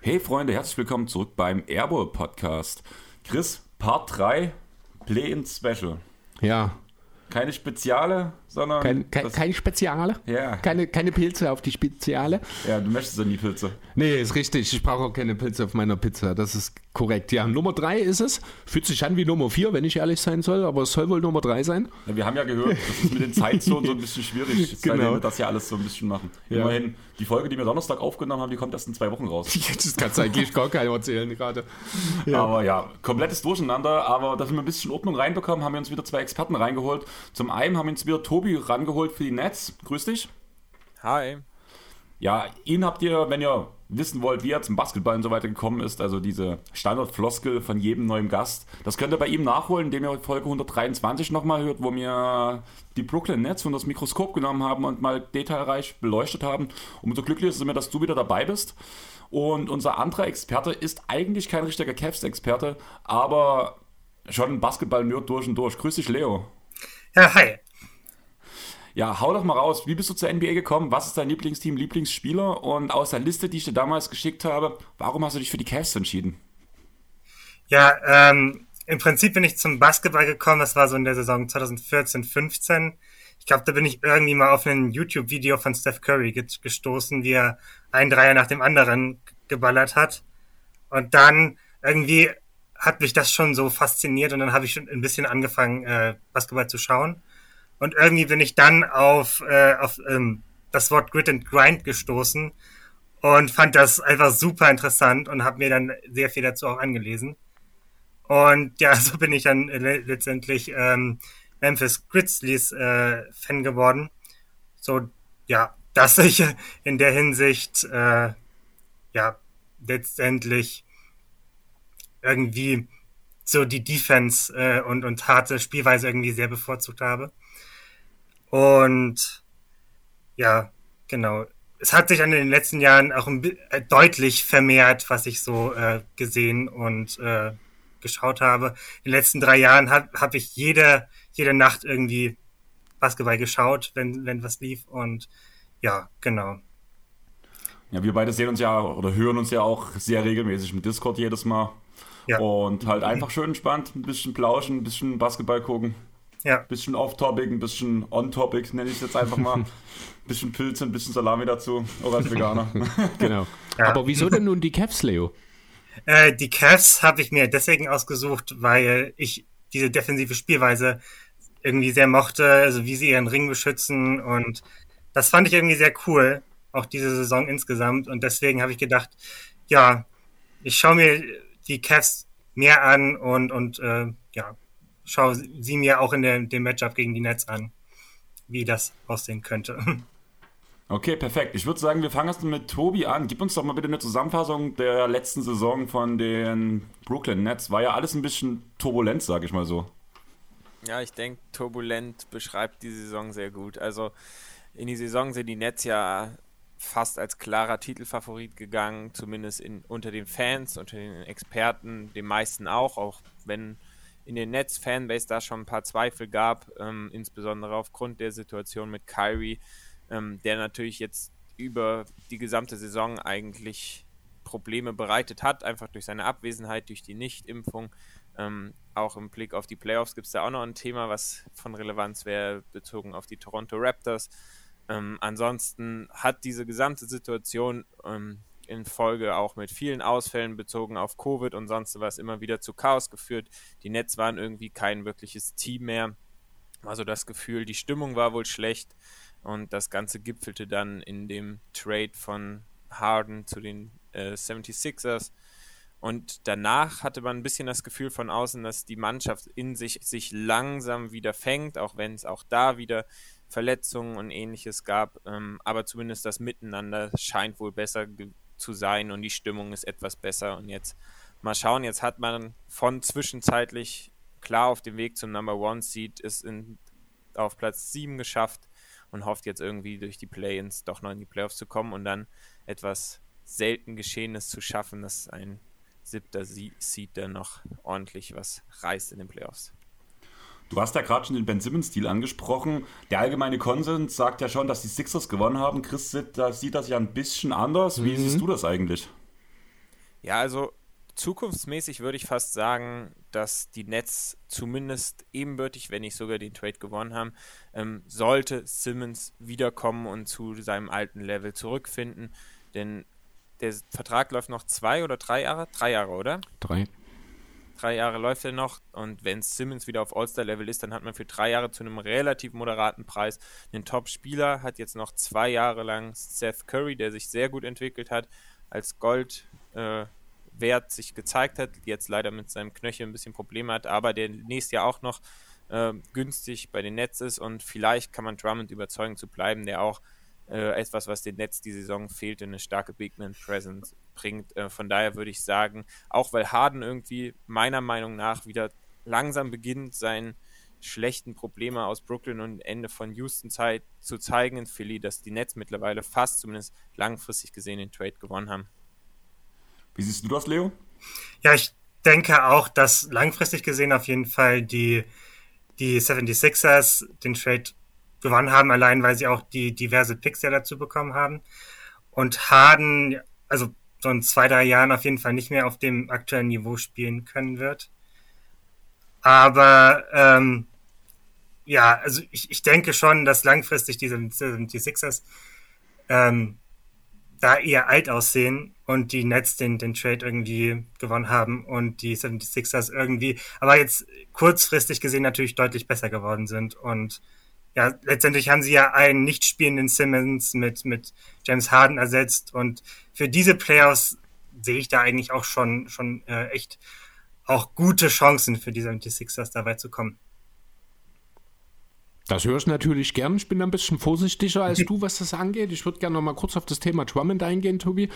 Hey Freunde, herzlich willkommen zurück beim Airball Podcast. Chris, Part 3, Play-in Special. Ja, Keine Speziale, sondern. kein, kein, das- keine Speziale. Ja. Keine, keine Pilze auf die Speziale. ja, du möchtest ja nie Pilze. Nee, ist richtig. Ich brauche auch keine Pilze auf meiner Pizza. Das ist korrekt. Ja, Nummer 3 ist es. Fühlt sich an wie Nummer 4, wenn ich ehrlich sein soll, aber es soll wohl Nummer 3 sein. Ja, wir haben ja gehört, das ist mit den Zeitzonen so ein bisschen schwierig, Genau. weil wir das ja alles so ein bisschen machen. Ja. Immerhin, die Folge, die wir Donnerstag aufgenommen haben, die kommt erst in zwei Wochen raus. Das kannst du eigentlich gar keinem erzählen gerade. Ja. Aber ja, komplettes Durcheinander. Aber dass wir ein bisschen Ordnung reinbekommen, haben wir uns wieder zwei Experten reingeholt. Zum einen haben wir uns wieder Tobi rangeholt für die Nets. Grüß dich. Hi. Ja, ihn habt ihr, wenn ihr wissen wollt, wie er zum Basketball und so weiter gekommen ist, also diese Standardfloskel von jedem neuen Gast, das könnt ihr bei ihm nachholen, indem ihr Folge 123 nochmal hört, wo wir die Brooklyn Nets unter das Mikroskop genommen haben und mal detailreich beleuchtet haben. Umso glücklicher sind wir, dass du wieder dabei bist. Und unser anderer Experte ist eigentlich kein richtiger Cavs-Experte, aber schon ein Basketball-Nerd durch und durch. Grüß dich, Leo. Ja, hi. Ja, hau doch mal raus. Wie bist du zur NBA gekommen? Was ist dein Lieblingsteam, Lieblingsspieler? Und aus der Liste, die ich dir damals geschickt habe, warum hast du dich für die Cavs entschieden? Ja, ähm, im Prinzip bin ich zum Basketball gekommen, das war so in der Saison 2014, 15. Ich glaube, da bin ich irgendwie mal auf ein YouTube-Video von Steph Curry ge gestoßen, wie er einen Dreier nach dem anderen geballert hat. Und dann irgendwie hat mich das schon so fasziniert und dann habe ich schon ein bisschen angefangen, äh, Basketball zu schauen. Und irgendwie bin ich dann auf, äh, auf ähm, das Wort Grit and Grind gestoßen und fand das einfach super interessant und habe mir dann sehr viel dazu auch angelesen. Und ja, so bin ich dann le letztendlich ähm, Memphis Grizzlies äh, Fan geworden. So, ja, dass ich in der Hinsicht äh, ja letztendlich irgendwie so die Defense äh, und, und harte Spielweise irgendwie sehr bevorzugt habe. Und ja, genau. Es hat sich an den letzten Jahren auch äh, deutlich vermehrt, was ich so äh, gesehen und äh, geschaut habe. In den letzten drei Jahren habe hab ich jede, jede Nacht irgendwie Basketball geschaut, wenn, wenn was lief. Und ja, genau. Ja, wir beide sehen uns ja oder hören uns ja auch sehr regelmäßig im Discord jedes Mal. Ja. Und halt einfach schön entspannt, ein bisschen plauschen, ein bisschen Basketball gucken, Ja, ein bisschen off-topic, ein bisschen on-topic, nenne ich es jetzt einfach mal. Ein bisschen Pilze, ein bisschen Salami dazu, auch als Veganer. Genau. Ja. Aber wieso denn nun die Cavs, Leo? Äh, die Cavs habe ich mir deswegen ausgesucht, weil ich diese defensive Spielweise irgendwie sehr mochte, also wie sie ihren Ring beschützen und das fand ich irgendwie sehr cool, auch diese Saison insgesamt und deswegen habe ich gedacht, ja, ich schaue mir die Cavs mehr an und und äh, ja, schaue sie mir auch in der, dem Matchup gegen die Nets an, wie das aussehen könnte. Okay, perfekt. Ich würde sagen, wir fangen erst mit Tobi an. Gib uns doch mal bitte eine Zusammenfassung der letzten Saison von den Brooklyn Nets. War ja alles ein bisschen turbulent, sag ich mal so. Ja, ich denke, turbulent beschreibt die Saison sehr gut. Also in die Saison sind die Nets ja fast als klarer Titelfavorit gegangen, zumindest in, unter den Fans, unter den Experten, den meisten auch, auch wenn in den Nets-Fanbase da schon ein paar Zweifel gab, ähm, insbesondere aufgrund der Situation mit Kyrie, ähm, der natürlich jetzt über die gesamte Saison eigentlich Probleme bereitet hat, einfach durch seine Abwesenheit, durch die Nichtimpfung. Ähm, auch im Blick auf die Playoffs gibt es da auch noch ein Thema, was von Relevanz wäre, bezogen auf die Toronto Raptors. Ähm, ansonsten hat diese gesamte Situation ähm, in Folge auch mit vielen Ausfällen bezogen auf Covid und sonst was immer wieder zu Chaos geführt. Die Nets waren irgendwie kein wirkliches Team mehr. Also das Gefühl, die Stimmung war wohl schlecht und das Ganze gipfelte dann in dem Trade von Harden zu den äh, 76ers. Und danach hatte man ein bisschen das Gefühl von außen, dass die Mannschaft in sich sich langsam wieder fängt, auch wenn es auch da wieder Verletzungen und ähnliches gab. Ähm, aber zumindest das Miteinander scheint wohl besser ge- zu sein und die Stimmung ist etwas besser. Und jetzt mal schauen, jetzt hat man von zwischenzeitlich klar auf dem Weg zum Number One Seed ist in, auf Platz 7 geschafft und hofft jetzt irgendwie durch die Play-ins doch noch in die Playoffs zu kommen und dann etwas selten Geschehenes zu schaffen, dass ein siebter Seed der noch ordentlich was reißt in den Playoffs. Du hast ja gerade schon den Ben Simmons-Stil angesprochen. Der allgemeine Konsens sagt ja schon, dass die Sixers gewonnen haben. Chris da sieht das ja ein bisschen anders. Wie mhm. siehst du das eigentlich? Ja, also zukunftsmäßig würde ich fast sagen, dass die Nets zumindest ebenbürtig, wenn nicht sogar den Trade gewonnen haben, ähm, sollte Simmons wiederkommen und zu seinem alten Level zurückfinden. Denn der Vertrag läuft noch zwei oder drei Jahre? Drei Jahre, oder? Drei. Drei Jahre läuft er noch. Und wenn Simmons wieder auf All-Star-Level ist, dann hat man für drei Jahre zu einem relativ moderaten Preis einen Top-Spieler, hat jetzt noch zwei Jahre lang Seth Curry, der sich sehr gut entwickelt hat, als Gold äh, wert sich gezeigt hat, jetzt leider mit seinem Knöchel ein bisschen Probleme hat, aber der nächstes Jahr auch noch äh, günstig bei den Nets ist. Und vielleicht kann man Drummond überzeugen zu bleiben, der auch äh, etwas, was den Netz die Saison fehlt, eine starke Big Man Presence bringt. Äh, von daher würde ich sagen, auch weil Harden irgendwie meiner Meinung nach wieder langsam beginnt, seinen schlechten Probleme aus Brooklyn und Ende von Houston Zeit zu zeigen in Philly, dass die Nets mittlerweile fast zumindest langfristig gesehen den Trade gewonnen haben. Wie siehst du das, Leo? Ja, ich denke auch, dass langfristig gesehen auf jeden Fall die, die 76ers den Trade gewonnen haben, allein weil sie auch die diverse Picks ja dazu bekommen haben. Und Harden, also so in zwei, drei Jahren auf jeden Fall nicht mehr auf dem aktuellen Niveau spielen können wird. Aber ähm, ja, also ich, ich denke schon, dass langfristig diese, die Sixers ähm, da eher alt aussehen und die Nets den, den Trade irgendwie gewonnen haben und die 76ers irgendwie, aber jetzt kurzfristig gesehen natürlich deutlich besser geworden sind und ja, letztendlich haben sie ja einen nicht spielenden Simmons mit, mit James Harden ersetzt und für diese Playoffs sehe ich da eigentlich auch schon, schon äh, echt auch gute Chancen für die 76ers da weit zu kommen. Das höre ich natürlich gern. Ich bin ein bisschen vorsichtiger als du, was das angeht. Ich würde gerne noch mal kurz auf das Thema Drummond eingehen, Tobi.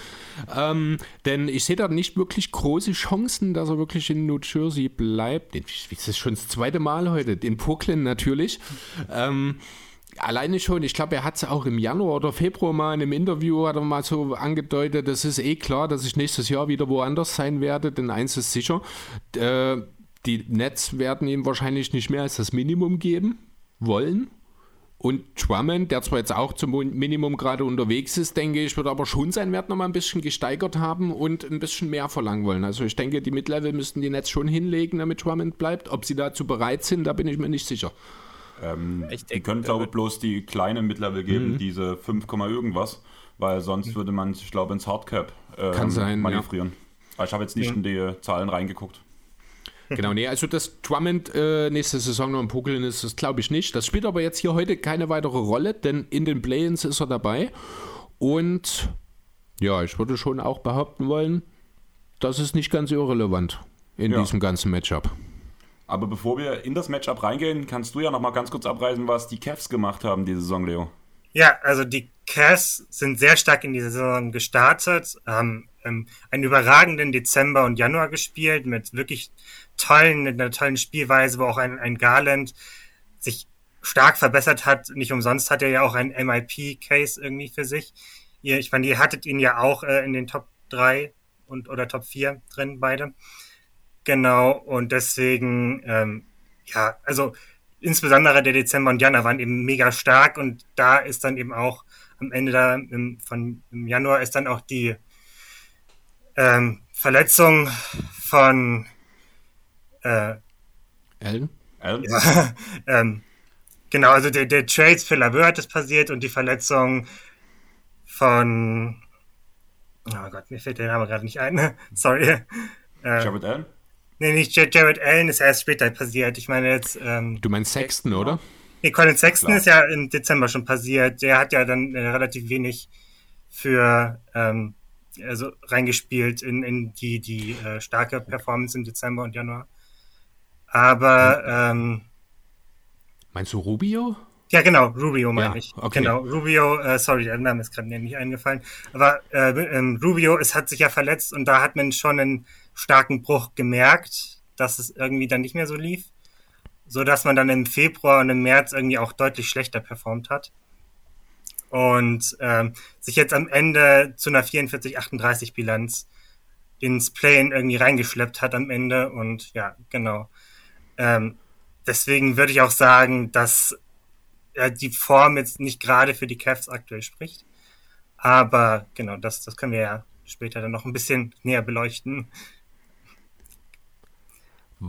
Ähm, denn ich sehe da nicht wirklich große Chancen, dass er wirklich in New Jersey bleibt. Das ist schon das zweite Mal heute. In Brooklyn natürlich. Ähm, alleine schon, ich glaube, er hat es auch im Januar oder Februar mal in einem Interview hat er mal so angedeutet, das ist eh klar, dass ich nächstes Jahr wieder woanders sein werde, denn eins ist sicher, äh, die Nets werden ihm wahrscheinlich nicht mehr als das Minimum geben wollen. Und Drummond, der zwar jetzt auch zum Minimum gerade unterwegs ist, denke ich, wird aber schon seinen Wert nochmal ein bisschen gesteigert haben und ein bisschen mehr verlangen wollen. Also ich denke, die Midlevel müssten die Netz schon hinlegen, damit Drummond bleibt. Ob sie dazu bereit sind, da bin ich mir nicht sicher. Ähm, die können, glaube ich, bloß die kleinen Midlevel geben, mhm. diese 5, irgendwas, weil sonst würde man, ich glaube, ins Hardcap äh, Kann sein, manövrieren. Ja. Ich habe jetzt nicht ja. in die Zahlen reingeguckt. Genau, nee, also dass Drummond äh, nächste Saison noch im Pokeln ist, das glaube ich nicht. Das spielt aber jetzt hier heute keine weitere Rolle, denn in den Play-ins ist er dabei. Und ja, ich würde schon auch behaupten wollen, das ist nicht ganz irrelevant in ja. diesem ganzen Matchup. Aber bevor wir in das Matchup reingehen, kannst du ja noch mal ganz kurz abreißen, was die Cavs gemacht haben diese Saison, Leo. Ja, also die Cavs sind sehr stark in die Saison gestartet, haben ähm, einen überragenden Dezember und Januar gespielt mit wirklich tollen, mit einer tollen Spielweise, wo auch ein, ein Garland sich stark verbessert hat. Nicht umsonst hat er ja auch ein MIP-Case irgendwie für sich. Ihr, ich meine, ihr hattet ihn ja auch äh, in den Top 3 und oder Top 4 drin, beide. Genau, und deswegen, ähm, ja, also insbesondere der Dezember und Januar waren eben mega stark und da ist dann eben auch am Ende da im, von im Januar ist dann auch die ähm, Verletzung von äh, Allen? Allen? Ja, ähm, genau, also der, der Trades für Laveur ist passiert und die Verletzung von Oh Gott, mir fällt der Name gerade nicht ein. Sorry. Äh, Jared Allen? Nee, nicht Jared Allen ist erst später passiert. Ich meine jetzt. Ähm, du meinst Sexton, oder? Nee, Colin Sexton Klar. ist ja im Dezember schon passiert. Der hat ja dann äh, relativ wenig für ähm, also reingespielt in, in die, die äh, starke Performance im Dezember und Januar. Aber ähm, Meinst du Rubio? Ja, genau, Rubio meine ja, ich. Okay. Genau, Rubio, äh, sorry, der Name ist gerade nicht eingefallen. Aber äh, ähm, Rubio, es hat sich ja verletzt und da hat man schon einen starken Bruch gemerkt, dass es irgendwie dann nicht mehr so lief. So dass man dann im Februar und im März irgendwie auch deutlich schlechter performt hat. Und ähm, sich jetzt am Ende zu einer 44-38 Bilanz ins Play-in irgendwie reingeschleppt hat am Ende. Und ja, genau. Ähm, deswegen würde ich auch sagen, dass ja, die Form jetzt nicht gerade für die Cavs aktuell spricht. Aber genau, das, das können wir ja später dann noch ein bisschen näher beleuchten.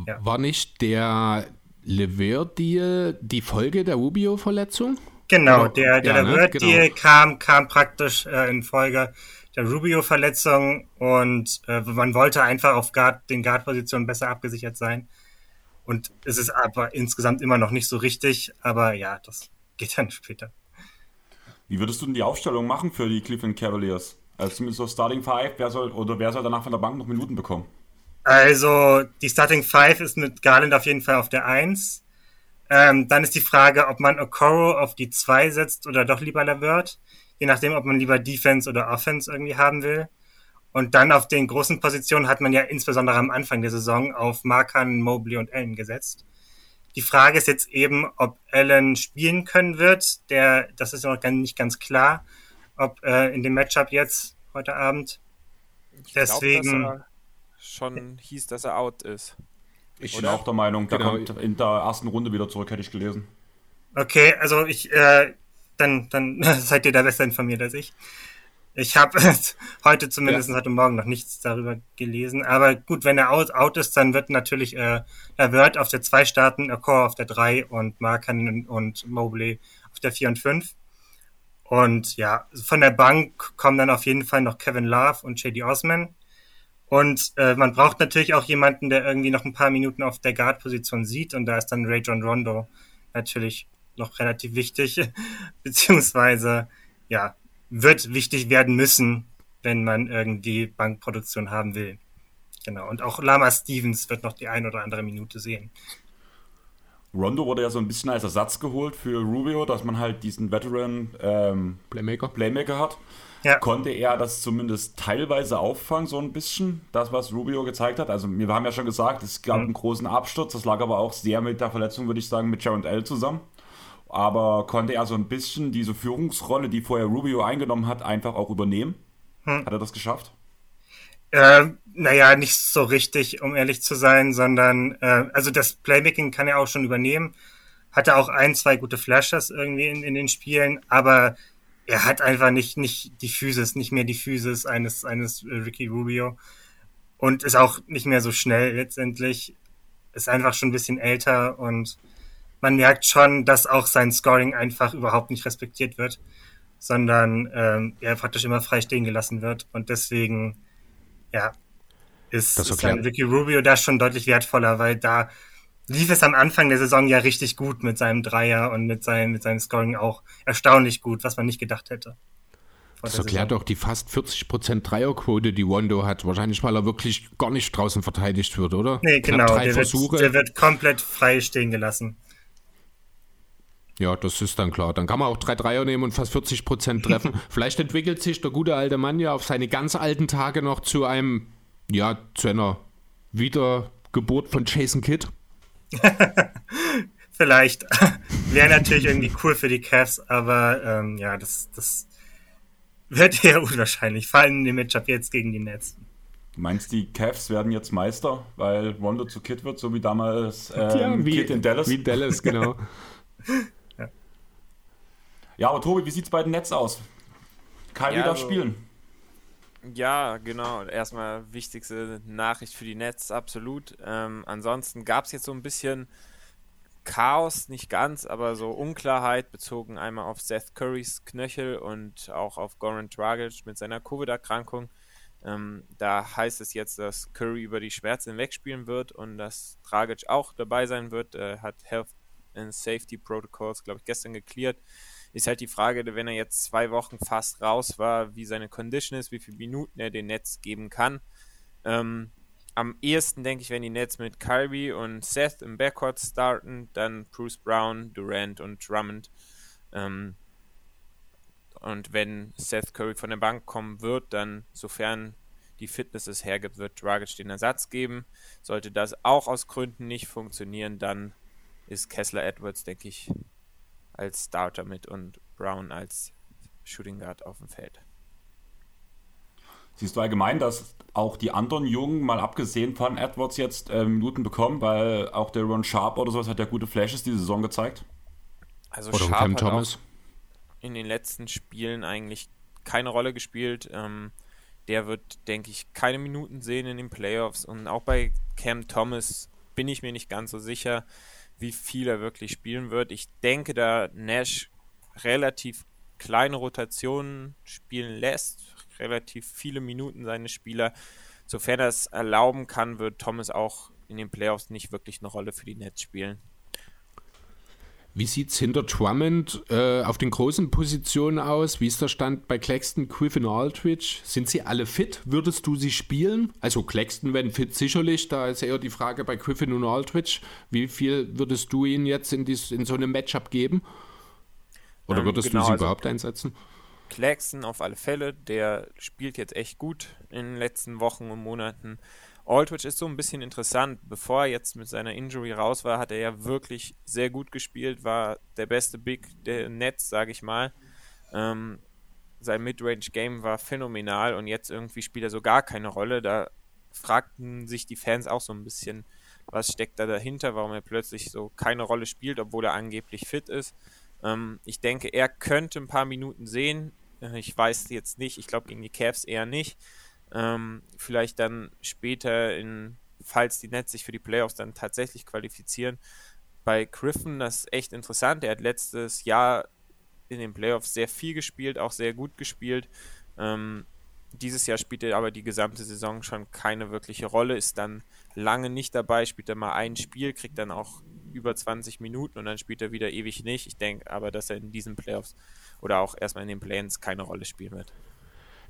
Ja. War nicht der Lever-Deal die Folge der Rubio-Verletzung? Genau, der, der ja, Lever-Deal ne? genau. kam, kam praktisch äh, in Folge der Rubio-Verletzung und äh, man wollte einfach auf Guard, den Guard-Positionen besser abgesichert sein. Und es ist aber insgesamt immer noch nicht so richtig, aber ja, das geht dann später. Wie würdest du denn die Aufstellung machen für die Cleveland Cavaliers? Also zumindest so Starting Five, wer soll oder wer soll danach von der Bank noch Minuten bekommen? Also die Starting Five ist mit Garland auf jeden Fall auf der Eins. Ähm, dann ist die Frage, ob man Okoro auf die Zwei setzt oder doch lieber Lavert je nachdem, ob man lieber Defense oder Offense irgendwie haben will. Und dann auf den großen Positionen hat man ja insbesondere am Anfang der Saison auf Markan, Mobley und Allen gesetzt. Die Frage ist jetzt eben, ob Allen spielen können wird. Der, das ist noch nicht ganz klar, ob äh, in dem Matchup jetzt heute Abend. Ich Deswegen glaub, dass schon hieß, dass er out ist. Ich bin auch der Meinung, der genau. kommt in der ersten Runde wieder zurück, hätte ich gelesen. Okay, also ich, äh, dann, dann seid ihr da besser informiert als ich. Ich habe heute zumindest ja. heute Morgen noch nichts darüber gelesen. Aber gut, wenn er out, out ist, dann wird natürlich äh, er wird auf der 2 starten, Core auf der 3 und Markan und Mobley auf der 4 und 5. Und ja, von der Bank kommen dann auf jeden Fall noch Kevin Love und JD Osman. Und äh, man braucht natürlich auch jemanden, der irgendwie noch ein paar Minuten auf der Guard-Position sieht. Und da ist dann Ray John Rondo natürlich noch relativ wichtig, beziehungsweise ja, wird wichtig werden müssen, wenn man irgendwie Bankproduktion haben will. Genau. Und auch Lama Stevens wird noch die ein oder andere Minute sehen. Rondo wurde ja so ein bisschen als Ersatz geholt für Rubio, dass man halt diesen Veteran ähm, Playmaker. Playmaker hat. Ja. Konnte er das zumindest teilweise auffangen, so ein bisschen, das, was Rubio gezeigt hat? Also, wir haben ja schon gesagt, es gab mhm. einen großen Absturz, das lag aber auch sehr mit der Verletzung, würde ich sagen, mit Jared L zusammen aber konnte er so ein bisschen diese Führungsrolle, die vorher Rubio eingenommen hat, einfach auch übernehmen? Hm. Hat er das geschafft? Äh, naja, nicht so richtig, um ehrlich zu sein, sondern äh, also das Playmaking kann er auch schon übernehmen. Hatte auch ein, zwei gute Flashes irgendwie in, in den Spielen, aber er hat einfach nicht, nicht die Physis, nicht mehr die Physis eines, eines Ricky Rubio und ist auch nicht mehr so schnell letztendlich. Ist einfach schon ein bisschen älter und man merkt schon, dass auch sein Scoring einfach überhaupt nicht respektiert wird, sondern ähm, er praktisch immer frei stehen gelassen wird. Und deswegen, ja, ist, ist sein Ricky Rubio da schon deutlich wertvoller, weil da lief es am Anfang der Saison ja richtig gut mit seinem Dreier und mit seinem, mit seinem Scoring auch erstaunlich gut, was man nicht gedacht hätte. Das erklärt doch die fast 40% Dreierquote, die Wando hat. Wahrscheinlich, weil er wirklich gar nicht draußen verteidigt wird, oder? Nee, Knapp genau. Der wird, der wird komplett frei stehen gelassen. Ja, das ist dann klar. Dann kann man auch drei Dreier nehmen und fast 40 Prozent treffen. Vielleicht entwickelt sich der gute alte Mann ja auf seine ganz alten Tage noch zu einem, ja, zu einer Wiedergeburt von Jason Kidd. Vielleicht. Wäre natürlich irgendwie cool für die Cavs, aber ähm, ja, das, das wird eher unwahrscheinlich. Vor allem in dem Matchup jetzt gegen die Nets. Du meinst, die Cavs werden jetzt Meister, weil Rondo zu Kid wird, so wie damals ähm, ja, wie, Kid in Dallas? Wie Dallas, genau. Ja, aber Tobi, wie sieht es bei den Nets aus? Kai ja, darf also, spielen. Ja, genau. Erstmal wichtigste Nachricht für die Nets, absolut. Ähm, ansonsten gab es jetzt so ein bisschen Chaos, nicht ganz, aber so Unklarheit bezogen einmal auf Seth Currys Knöchel und auch auf Goran Dragic mit seiner Covid-Erkrankung. Ähm, da heißt es jetzt, dass Curry über die Schmerzen wegspielen wird und dass Dragic auch dabei sein wird. Er hat Health and Safety Protocols, glaube ich, gestern geklärt. Ist halt die Frage, wenn er jetzt zwei Wochen fast raus war, wie seine Condition ist, wie viele Minuten er den Netz geben kann. Ähm, am ehesten denke ich, wenn die Nets mit Kyrie und Seth im Backcourt starten, dann Bruce Brown, Durant und Drummond. Ähm, und wenn Seth Curry von der Bank kommen wird, dann, sofern die Fitness es hergibt, wird Dragic den Ersatz geben. Sollte das auch aus Gründen nicht funktionieren, dann ist Kessler Edwards, denke ich, als Starter mit und Brown als Shooting Guard auf dem Feld. Siehst du allgemein, dass auch die anderen Jungen, mal abgesehen von Edwards, jetzt äh, Minuten bekommen, weil auch der Ron Sharp oder sowas hat ja gute Flashes diese Saison gezeigt? Also Oder Sharp Cam hat Thomas. auch in den letzten Spielen eigentlich keine Rolle gespielt. Ähm, der wird, denke ich, keine Minuten sehen in den Playoffs. Und auch bei Cam Thomas bin ich mir nicht ganz so sicher, wie viel er wirklich spielen wird. Ich denke, da Nash relativ kleine Rotationen spielen lässt, relativ viele Minuten seine Spieler. Sofern er es erlauben kann, wird Thomas auch in den Playoffs nicht wirklich eine Rolle für die Nets spielen. Wie sieht es hinter Drummond äh, auf den großen Positionen aus? Wie ist der Stand bei Claxton, Griffin, Aldridge? Sind sie alle fit? Würdest du sie spielen? Also Claxton, wenn fit, sicherlich. Da ist eher die Frage bei Griffin und Aldridge. Wie viel würdest du ihnen jetzt in, dies, in so einem Matchup geben? Oder Ähm, würdest genau, du sie also- überhaupt einsetzen? Claxton auf alle Fälle, der spielt jetzt echt gut in den letzten Wochen und Monaten. Aldridge ist so ein bisschen interessant. Bevor er jetzt mit seiner Injury raus war, hat er ja wirklich sehr gut gespielt, war der beste Big der Nets, sage ich mal. Ähm, sein Midrange-Game war phänomenal und jetzt irgendwie spielt er so gar keine Rolle. Da fragten sich die Fans auch so ein bisschen, was steckt da dahinter, warum er plötzlich so keine Rolle spielt, obwohl er angeblich fit ist. Ähm, ich denke, er könnte ein paar Minuten sehen. Äh, Ich weiß jetzt nicht, ich glaube gegen die Cavs eher nicht. Ähm, vielleicht dann später, in, falls die Nets sich für die Playoffs dann tatsächlich qualifizieren. Bei Griffin, das ist echt interessant. Er hat letztes Jahr in den Playoffs sehr viel gespielt, auch sehr gut gespielt. Ähm, dieses Jahr spielt er aber die gesamte Saison schon keine wirkliche Rolle, ist dann lange nicht dabei, spielt er mal ein Spiel, kriegt dann auch über 20 Minuten und dann spielt er wieder ewig nicht. Ich denke aber, dass er in diesen Playoffs oder auch erstmal in den Play-ins keine Rolle spielen wird.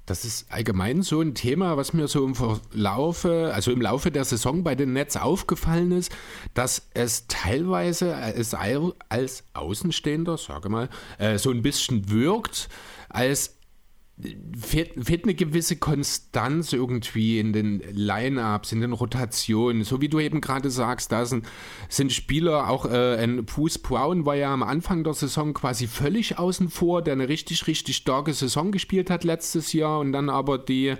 Das ist allgemein so ein Thema, was mir so im Verlaufe, also im Laufe der Saison bei den Nets aufgefallen ist, dass es teilweise als, als Außenstehender, sage mal, äh, so ein bisschen wirkt, als fehlt, fehlt eine gewisse Konstanz irgendwie in den Line-Ups, in den Rotationen. So wie du eben gerade sagst, da sind, sind Spieler, auch äh, ein Bruce Brown war ja am Anfang der Saison quasi völlig außen vor, der eine richtig, richtig starke Saison gespielt hat letztes Jahr und dann aber die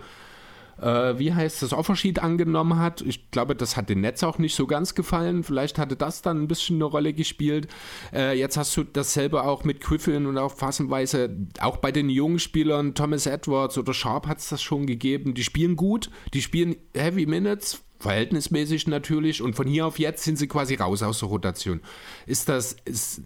äh, wie heißt das, Offersheet angenommen hat. Ich glaube, das hat den Netz auch nicht so ganz gefallen. Vielleicht hatte das dann ein bisschen eine Rolle gespielt. Äh, jetzt hast du dasselbe auch mit Griffin und auch phasenweise, auch bei den jungen Spielern, Thomas Edwards oder Sharp hat es das schon gegeben. Die spielen gut, die spielen Heavy Minutes, verhältnismäßig natürlich und von hier auf jetzt sind sie quasi raus aus der Rotation. Ist das ist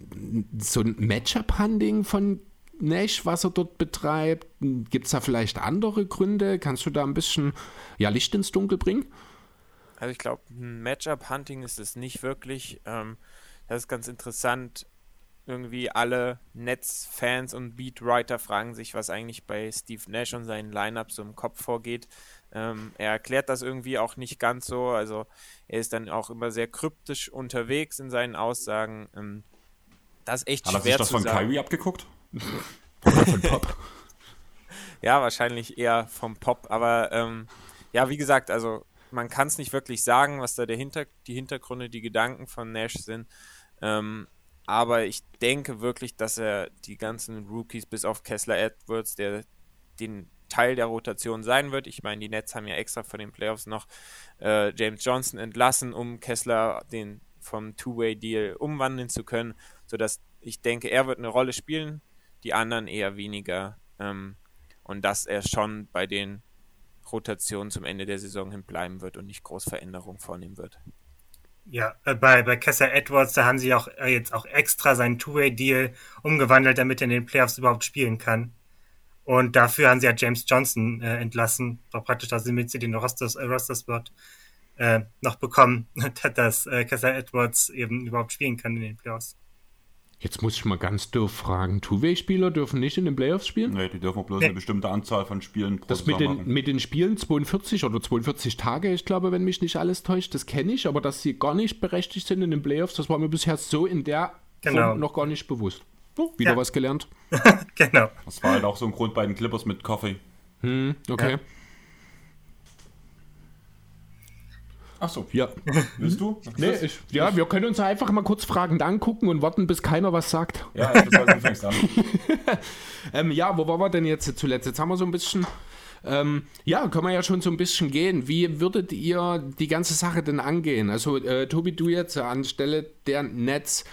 so ein Matchup-Hunting von Nash, was er dort betreibt? Gibt es da vielleicht andere Gründe? Kannst du da ein bisschen ja, Licht ins Dunkel bringen? Also ich glaube, ein Matchup-Hunting ist es nicht wirklich. Ähm, das ist ganz interessant. Irgendwie alle Netz-Fans und Beatwriter fragen sich, was eigentlich bei Steve Nash und seinen Lineups so im Kopf vorgeht. Ähm, er erklärt das irgendwie auch nicht ganz so. Also er ist dann auch immer sehr kryptisch unterwegs in seinen Aussagen. Ähm, das ist echt Hat er schwer sich das zu von. Kyrie abgeguckt? Von Pop? Ja, wahrscheinlich eher vom Pop. Aber ähm, ja, wie gesagt, also man kann es nicht wirklich sagen, was da der Hinter die Hintergründe, die Gedanken von Nash sind. Ähm, aber ich denke wirklich, dass er die ganzen Rookies bis auf Kessler Edwards, der den Teil der Rotation sein wird. Ich meine, die Nets haben ja extra vor den Playoffs noch äh, James Johnson entlassen, um Kessler den vom Two-Way-Deal umwandeln zu können, sodass ich denke, er wird eine Rolle spielen, die anderen eher weniger. Ähm, und dass er schon bei den Rotationen zum Ende der Saison hin bleiben wird und nicht groß Veränderungen vornehmen wird. Ja, äh, bei, bei Kessler Edwards, da haben sie auch äh, jetzt auch extra seinen Two-Way-Deal umgewandelt, damit er in den Playoffs überhaupt spielen kann. Und dafür haben sie ja James Johnson äh, entlassen, war praktisch, damit sie den Rosters, äh, Roster-Spot äh, noch bekommen, dass äh, Kessler Edwards eben überhaupt spielen kann in den Playoffs. Jetzt muss ich mal ganz doof fragen. Two-Way-Spieler dürfen nicht in den Playoffs spielen? Nee, die dürfen bloß Nee. eine bestimmte Anzahl von Spielen pro Das mit Saison den, machen. mit den Spielen 42 oder 42 Tage, ich glaube, wenn mich nicht alles täuscht, das kenne ich, aber dass sie gar nicht berechtigt sind in den Playoffs, das war mir bisher so in der Genau. Form noch gar nicht bewusst. Oh, wieder Ja. was gelernt. genau. Das war halt auch so ein Grund bei den Clippers mit Coffee. Hm, okay. Ja. Ach so. Ja. Willst du? Nee, ich, ja, wir können uns einfach mal kurz fragend angucken und warten, bis keiner was sagt. Ja, das soll du fängst an. Ähm, ja, wo waren wir denn jetzt zuletzt? Jetzt haben wir so ein bisschen Ähm, ja, kann man ja schon so ein bisschen gehen. Wie würdet ihr die ganze Sache denn angehen? Also, äh, Tobi, du jetzt anstelle der Netz.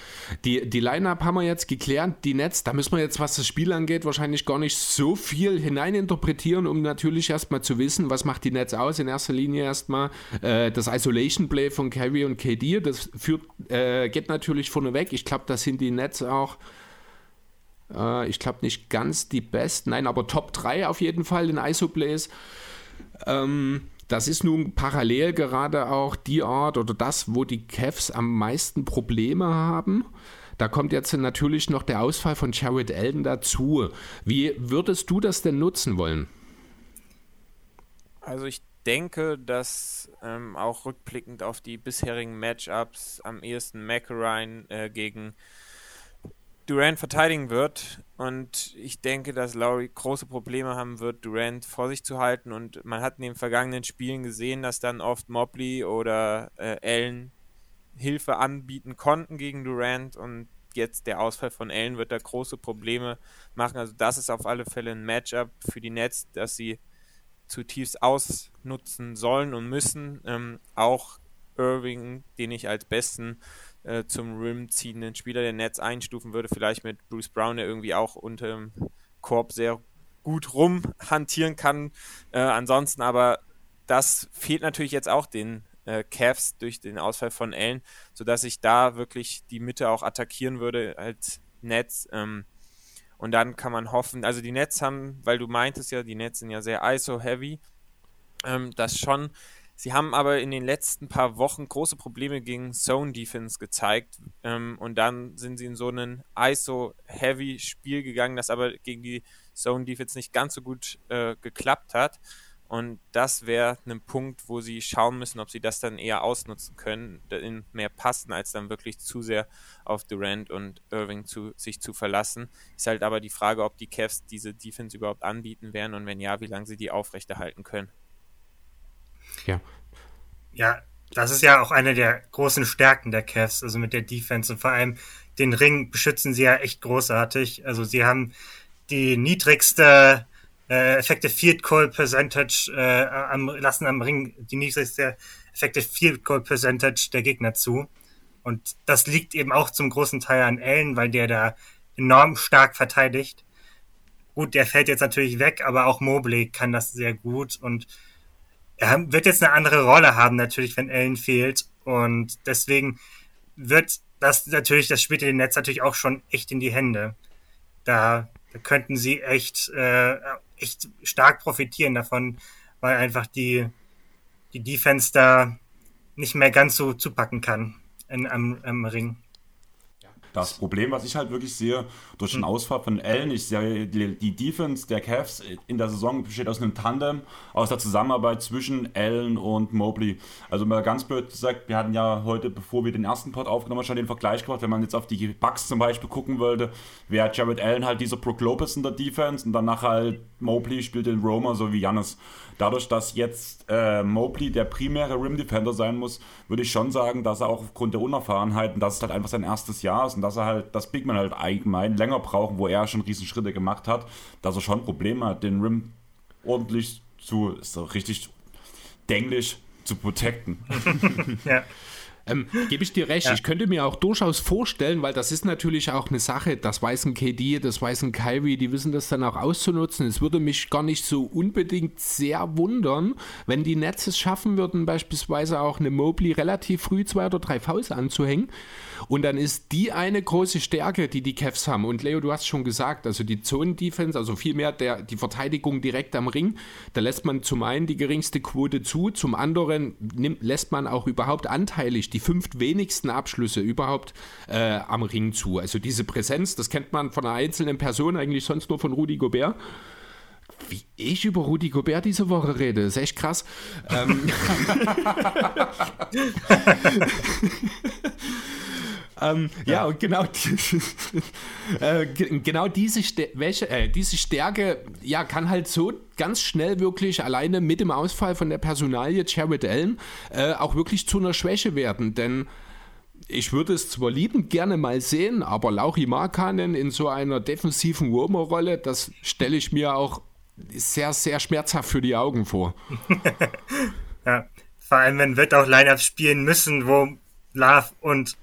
Die, die Line-Up haben wir jetzt geklärt. Die Netz, da müssen wir jetzt, was das Spiel angeht, wahrscheinlich gar nicht so viel hineininterpretieren, um natürlich erstmal zu wissen, was macht die Netz aus. In erster Linie erstmal äh, das Isolation Play von Carrie und KD. Das führt, äh, geht natürlich vorneweg. Ich glaube, das sind die Netz auch äh, ich glaube nicht ganz die besten, nein, aber Top 3 auf jeden Fall in Isoplays. Ähm, das ist nun parallel gerade auch die Art oder das, wo die Cavs am meisten Probleme haben. Da kommt jetzt natürlich noch der Ausfall von Jared Allen dazu. Wie würdest du das denn nutzen wollen? Also ich denke, dass ähm, auch rückblickend auf die bisherigen Matchups am ehesten McElrain äh, gegen Durant verteidigen wird. Und ich denke, dass Lowry große Probleme haben wird, Durant vor sich zu halten. Und man hat in den vergangenen Spielen gesehen, dass dann oft Mobley oder äh, Allen Hilfe anbieten konnten gegen Durant. Und jetzt der Ausfall von Allen wird da große Probleme machen. Also das ist auf alle Fälle ein Matchup für die Nets, das sie zutiefst ausnutzen sollen und müssen. Ähm, auch Irving, den ich als besten äh, zum Rim ziehenden Spieler der Netz einstufen würde, vielleicht mit Bruce Brown, der irgendwie auch unter dem Korb sehr gut rumhantieren kann. Äh, ansonsten aber, das fehlt natürlich jetzt auch den äh, Cavs durch den Ausfall von Allen, sodass ich da wirklich die Mitte auch attackieren würde als Netz. Ähm, und dann kann man hoffen, also die Nets haben, weil du meintest ja, die Nets sind ja sehr ISO-heavy, ähm, dass schon Sie haben aber in den letzten paar Wochen große Probleme gegen Zone Defense gezeigt ähm, und dann sind sie in so ein ISO-Heavy Spiel gegangen, das aber gegen die Zone Defense nicht ganz so gut äh, geklappt hat. Und das wäre ein Punkt, wo sie schauen müssen, ob sie das dann eher ausnutzen können, in mehr passen, als dann wirklich zu sehr auf Durant und Irving zu, sich zu verlassen. Ist halt aber die Frage, ob die Cavs diese Defense überhaupt anbieten werden und wenn ja, wie lange sie die aufrechterhalten können. Ja. Ja, das ist ja auch eine der großen Stärken der Cavs, also mit der Defense und vor allem den Ring beschützen sie ja echt großartig. Also sie haben die niedrigste äh, Effective Field Goal Percentage äh, am, lassen am Ring die niedrigste Effective Field Goal Percentage der Gegner zu. Und das liegt eben auch zum großen Teil an Allen, weil der da enorm stark verteidigt. Gut, der fällt jetzt natürlich weg, aber auch Mobley kann das sehr gut und er wird jetzt eine andere Rolle haben, natürlich, wenn Ellen fehlt. Und deswegen wird das natürlich, das spielt den Netz natürlich auch schon echt in die Hände. Da, da könnten sie echt, äh, echt stark profitieren davon, weil einfach die, die Defense da nicht mehr ganz so zupacken kann in, am, am Ring. Das Problem, was ich halt wirklich sehe, durch den hm. Ausfall von Allen, ich sehe die Defense der Cavs in der Saison besteht aus einem Tandem, aus der Zusammenarbeit zwischen Allen und Mobley. Also mal ganz blöd gesagt, wir hatten ja heute, bevor wir den ersten Pod aufgenommen haben, schon den Vergleich gemacht, wenn man jetzt auf die Bucks zum Beispiel gucken wollte, wäre Jared Allen halt dieser Brook Lopez in der Defense und danach halt Mobley spielt den Roma so wie Jannis. Dadurch, dass jetzt äh, Mobley der primäre Rim Defender sein muss, würde ich schon sagen, dass er auch aufgrund der Unerfahrenheit, und das ist halt einfach sein erstes Jahr ist dass er halt, das Big Man halt allgemein länger brauchen, wo er schon Riesenschritte gemacht hat, dass er schon Probleme hat, den Rim ordentlich zu, ist doch richtig dänglich zu protecten. ja. Ähm, Gebe ich dir recht. Ja. Ich könnte mir auch durchaus vorstellen, weil das ist natürlich auch eine Sache, das weiß ein KD, das weiß ein Kyrie, die wissen das dann auch auszunutzen. Es würde mich gar nicht so unbedingt sehr wundern, wenn die Netze es schaffen würden, beispielsweise auch eine Mobley relativ früh zwei oder drei Fouls anzuhängen und dann ist die eine große Stärke, die die Cavs haben. Und Leo, du hast schon gesagt, also die Zone-Defense, also vielmehr der, die Verteidigung direkt am Ring, da lässt man zum einen die geringste Quote zu, zum anderen nimmt, lässt man auch überhaupt anteilig die fünf wenigsten Abschlüsse überhaupt äh, am Ring zu. Also diese Präsenz, das kennt man von einer einzelnen Person eigentlich sonst nur von Rudi Gobert wie ich über Rudi Gobert diese Woche rede. ist echt krass. ähm, Ähm, ja. ja. und genau, äh, genau diese, welche, äh, diese Stärke ja, kann halt so ganz schnell wirklich alleine mit dem Ausfall von der Personalie Jared Allen äh, auch wirklich zu einer Schwäche werden. Denn ich würde es zwar liebend gerne mal sehen, aber Lauchi Markanen in so einer defensiven Romer-Rolle, das stelle ich mir auch sehr, sehr schmerzhaft für die Augen vor. ja, vor allem, wenn wird auch Lineups spielen müssen, wo Love und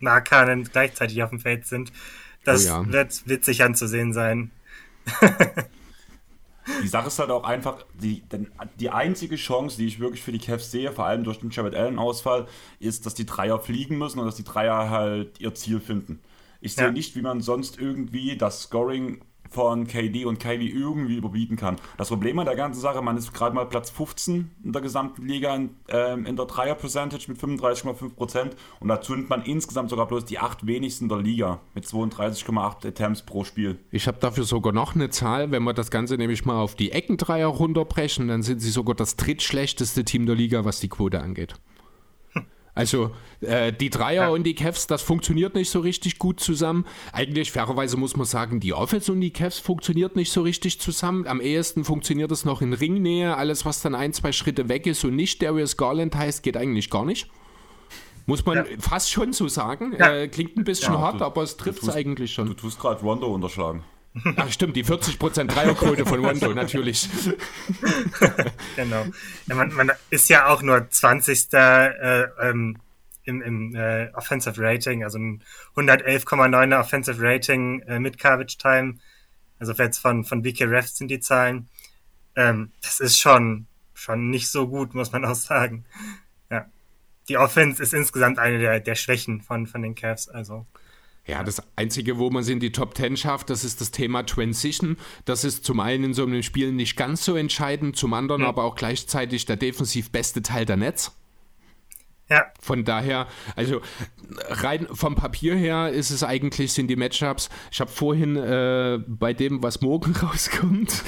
Markanen gleichzeitig auf dem Feld sind. Das oh ja. wird witzig anzusehen sein. die Sache ist halt auch einfach, die, die einzige Chance, die ich wirklich für die Cavs sehe, vor allem durch den Jared Allen-Ausfall, ist, dass die Dreier fliegen müssen und dass die Dreier halt ihr Ziel finden. Ich sehe ja. nicht, wie man sonst irgendwie das Scoring von KD und Kylie irgendwie überbieten kann. Das Problem an der ganzen Sache, man ist gerade mal Platz 15 in der gesamten Liga in, ähm, in der Dreier-Percentage mit 35,5% und da zündet man insgesamt sogar bloß die acht wenigsten der Liga mit 32,8 Attempts pro Spiel. Ich habe dafür sogar noch eine Zahl, wenn wir das Ganze nämlich mal auf die Eckendreier runterbrechen, dann sind sie sogar das drittschlechteste Team der Liga, was die Quote angeht. Also äh, die Dreier ja. und die Cavs, das funktioniert nicht so richtig gut zusammen. Eigentlich fairerweise muss man sagen, die Offense und die Cavs funktioniert nicht so richtig zusammen. Am ehesten funktioniert es noch in Ringnähe. Alles, was dann ein, zwei Schritte weg ist und nicht Darius Garland heißt, geht eigentlich gar nicht. Muss man ja. fast schon so sagen. Ja. Äh, klingt ein bisschen hart, du, aber es trifft es eigentlich schon. Du tust gerade Rondo unterschlagen. Ach stimmt, die 40% Dreierquote von Rondo, natürlich. genau. Ja, man, man, ist ja auch nur 20. Äh, ähm, im, im äh, Offensive Rating, also ein 111,9er Offensive Rating äh, mit Garbage Time. Also jetzt von, von BK Refs sind die Zahlen. Ähm, das ist schon, schon nicht so gut, muss man auch sagen. Ja. Die Offense ist insgesamt eine der, der Schwächen von, von den Cavs, also. Ja, das Einzige, wo man es in die Top 10 schafft, das ist das Thema Transition. Das ist zum einen in so einem Spiel nicht ganz so entscheidend, zum anderen mhm. aber auch gleichzeitig der defensiv beste Teil der Netz. Ja. Von daher, also rein vom Papier her ist es eigentlich, sind die Matchups, ich habe vorhin äh, bei dem, was morgen rauskommt,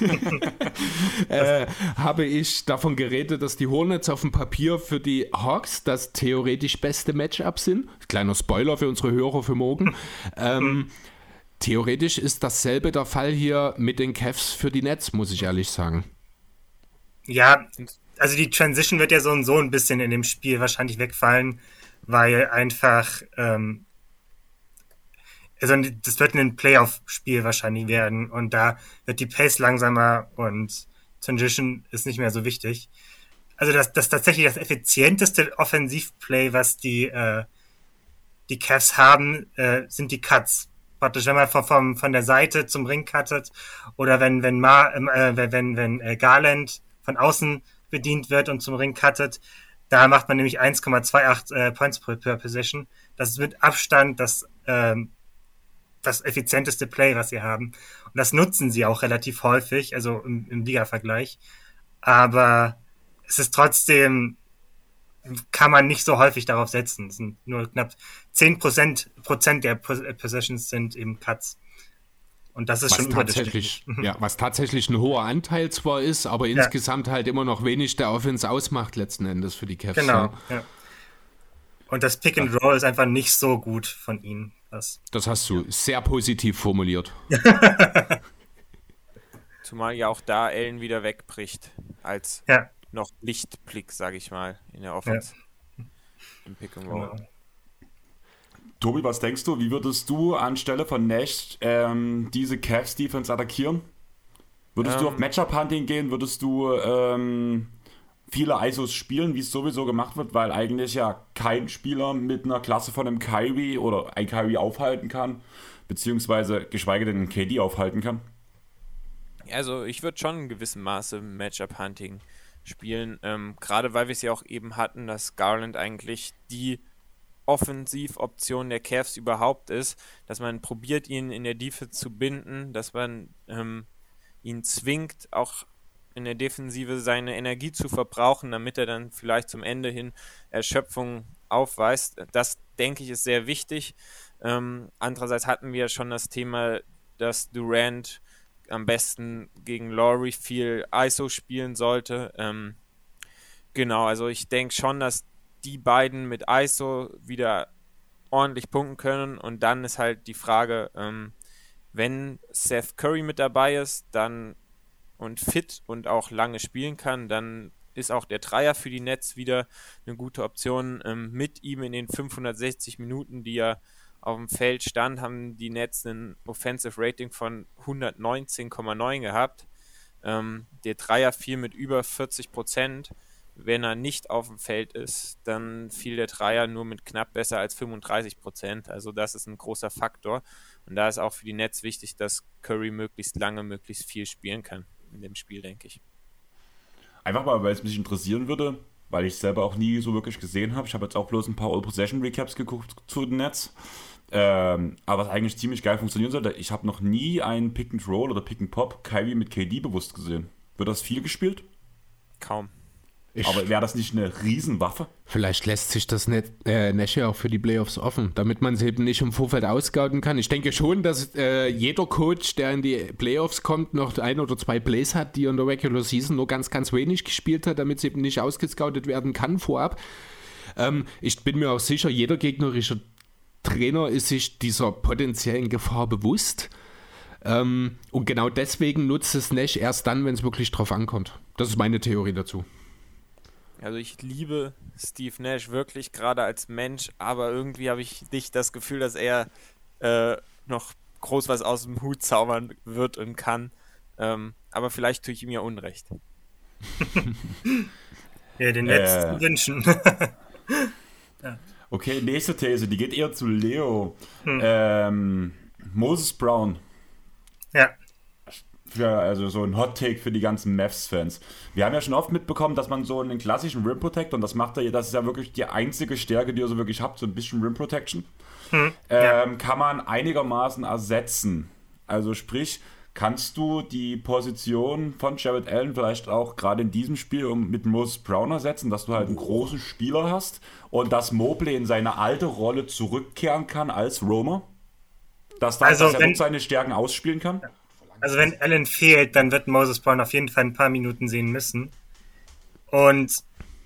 äh, habe ich davon geredet, dass die Hornets auf dem Papier für die Hawks das theoretisch beste Matchup sind. Kleiner Spoiler für unsere Hörer für morgen. ähm, theoretisch ist dasselbe der Fall hier mit den Cavs für die Nets, muss ich ehrlich sagen. Ja, also die Transition wird ja so und so ein bisschen in dem Spiel wahrscheinlich wegfallen, weil einfach, ähm, also das wird ein Playoff-Spiel wahrscheinlich werden und da wird die Pace langsamer und Transition ist nicht mehr so wichtig. Also das, das tatsächlich das effizienteste Offensivplay, was die, äh, die Cavs haben, äh, sind die Cuts. Praktisch, wenn man von, von, von der Seite zum Ring cuttet oder wenn, wenn, Ma, äh, wenn, wenn äh, Garland von außen bedient wird und zum Ring cuttet. Da macht man nämlich 1,28 äh, Points per, Position. Das ist mit Abstand das, ähm, das effizienteste Play, was sie haben. Und das nutzen sie auch relativ häufig, also im, im Liga-Vergleich. Aber es ist trotzdem, kann man nicht so häufig darauf setzen. Es sind nur knapp 10 Prozent, Prozent der Possessions sind eben Cuts. Und das ist was schon tatsächlich, ja, was tatsächlich ein hoher Anteil zwar ist, aber ja. insgesamt halt immer noch wenig der Offense ausmacht letzten Endes für die Cavs. Genau. Ja. Und das Pick and Roll ist einfach nicht so gut von ihnen. Das, das hast du sehr positiv formuliert. Zumal ja auch da Ellen wieder wegbricht als noch Lichtblick, sage ich mal, in der Offense. Im Pick and Roll. Genau. Tobi, was denkst du? Wie würdest du anstelle von Nash ähm, diese Cavs Defense attackieren? Würdest ähm, du auf Matchup-Hunting gehen? Würdest du ähm, viele ISOs spielen, wie es sowieso gemacht wird, weil eigentlich ja kein Spieler mit einer Klasse von einem Kyrie oder ein Kyrie aufhalten kann, beziehungsweise geschweige denn einen KD aufhalten kann? Also ich würde schon in gewissem Maße Matchup-Hunting spielen, ähm, gerade weil wir es ja auch eben hatten, dass Garland eigentlich die Offensivoption der Cavs überhaupt ist, dass man probiert, ihn in der Defense zu binden, dass man ähm, ihn zwingt, auch in der Defensive seine Energie zu verbrauchen, damit er dann vielleicht zum Ende hin Erschöpfung aufweist. Das, denke ich, ist sehr wichtig. Ähm, andererseits hatten wir schon das Thema, dass Durant am besten gegen Laurie viel ISO spielen sollte. Ähm, genau, also ich denke schon, dass die beiden mit ISO wieder ordentlich punkten können. Und dann ist halt die Frage, ähm, wenn Seth Curry mit dabei ist, dann und fit und auch lange spielen kann, dann ist auch der Dreier für die Nets wieder eine gute Option. Ähm, mit ihm in den 560 Minuten, die er auf dem Feld stand, haben die Nets ein Offensive Rating von 119,9 gehabt. Ähm, der Dreier fiel mit über 40 Prozent. Wenn er nicht auf dem Feld ist, dann fiel der Dreier nur mit knapp besser als 35 Prozent. Also das ist ein großer Faktor. Und da ist auch für die Nets wichtig, dass Curry möglichst lange, möglichst viel spielen kann in dem Spiel, denke ich. Einfach mal, weil es mich interessieren würde, weil ich es selber auch nie so wirklich gesehen habe. Ich habe jetzt auch bloß ein paar All-Possession-Recaps geguckt zu den Nets. Ähm, aber was eigentlich ziemlich geil funktionieren sollte, ich habe noch nie einen Pick-and-Roll oder Pick-and-Pop Kyrie mit KD bewusst gesehen. Wird das viel gespielt? Kaum. Ich aber wäre das nicht eine Riesenwaffe? Vielleicht lässt sich das nicht, äh, Nash auch für die Playoffs offen, damit man es eben nicht im Vorfeld ausgauten kann. Ich denke schon, dass äh, jeder Coach, der in die Playoffs kommt, noch ein oder zwei Plays hat, die in der Regular Season nur ganz, ganz wenig gespielt hat, damit es eben nicht ausgescoutet werden kann vorab. Ähm, ich bin mir auch sicher, jeder gegnerische Trainer ist sich dieser potenziellen Gefahr bewusst. Ähm, und genau deswegen nutzt es Nash erst dann, wenn es wirklich drauf ankommt. Das ist meine Theorie dazu. Also ich liebe Steve Nash wirklich gerade als Mensch, aber irgendwie habe ich nicht das Gefühl, dass er äh, noch groß was aus dem Hut zaubern wird und kann. Ähm, aber vielleicht tue ich ihm ja Unrecht. ja, den letzten äh. wünschen. ja. Okay, nächste These, die geht eher zu Leo. Hm. Ähm, Moses Brown. Ja für, also so ein Hot Take für die ganzen Mavs-Fans. Wir haben ja schon oft mitbekommen, dass man so einen klassischen Rim Protector, und das macht er, das ist ja wirklich die einzige Stärke, die ihr so wirklich habt, so ein bisschen Rim Protection, hm, ähm, ja. kann man einigermaßen ersetzen. Also sprich, kannst du die Position von Jared Allen vielleicht auch gerade in diesem Spiel mit Moses Brown ersetzen, dass du halt einen großen Spieler hast und dass Mobley in seine alte Rolle zurückkehren kann als Roamer? Dass, da, also, dass er seine Stärken ausspielen kann? Ja. Also wenn Allen fehlt, dann wird Moses Brown auf jeden Fall ein paar Minuten sehen müssen. Und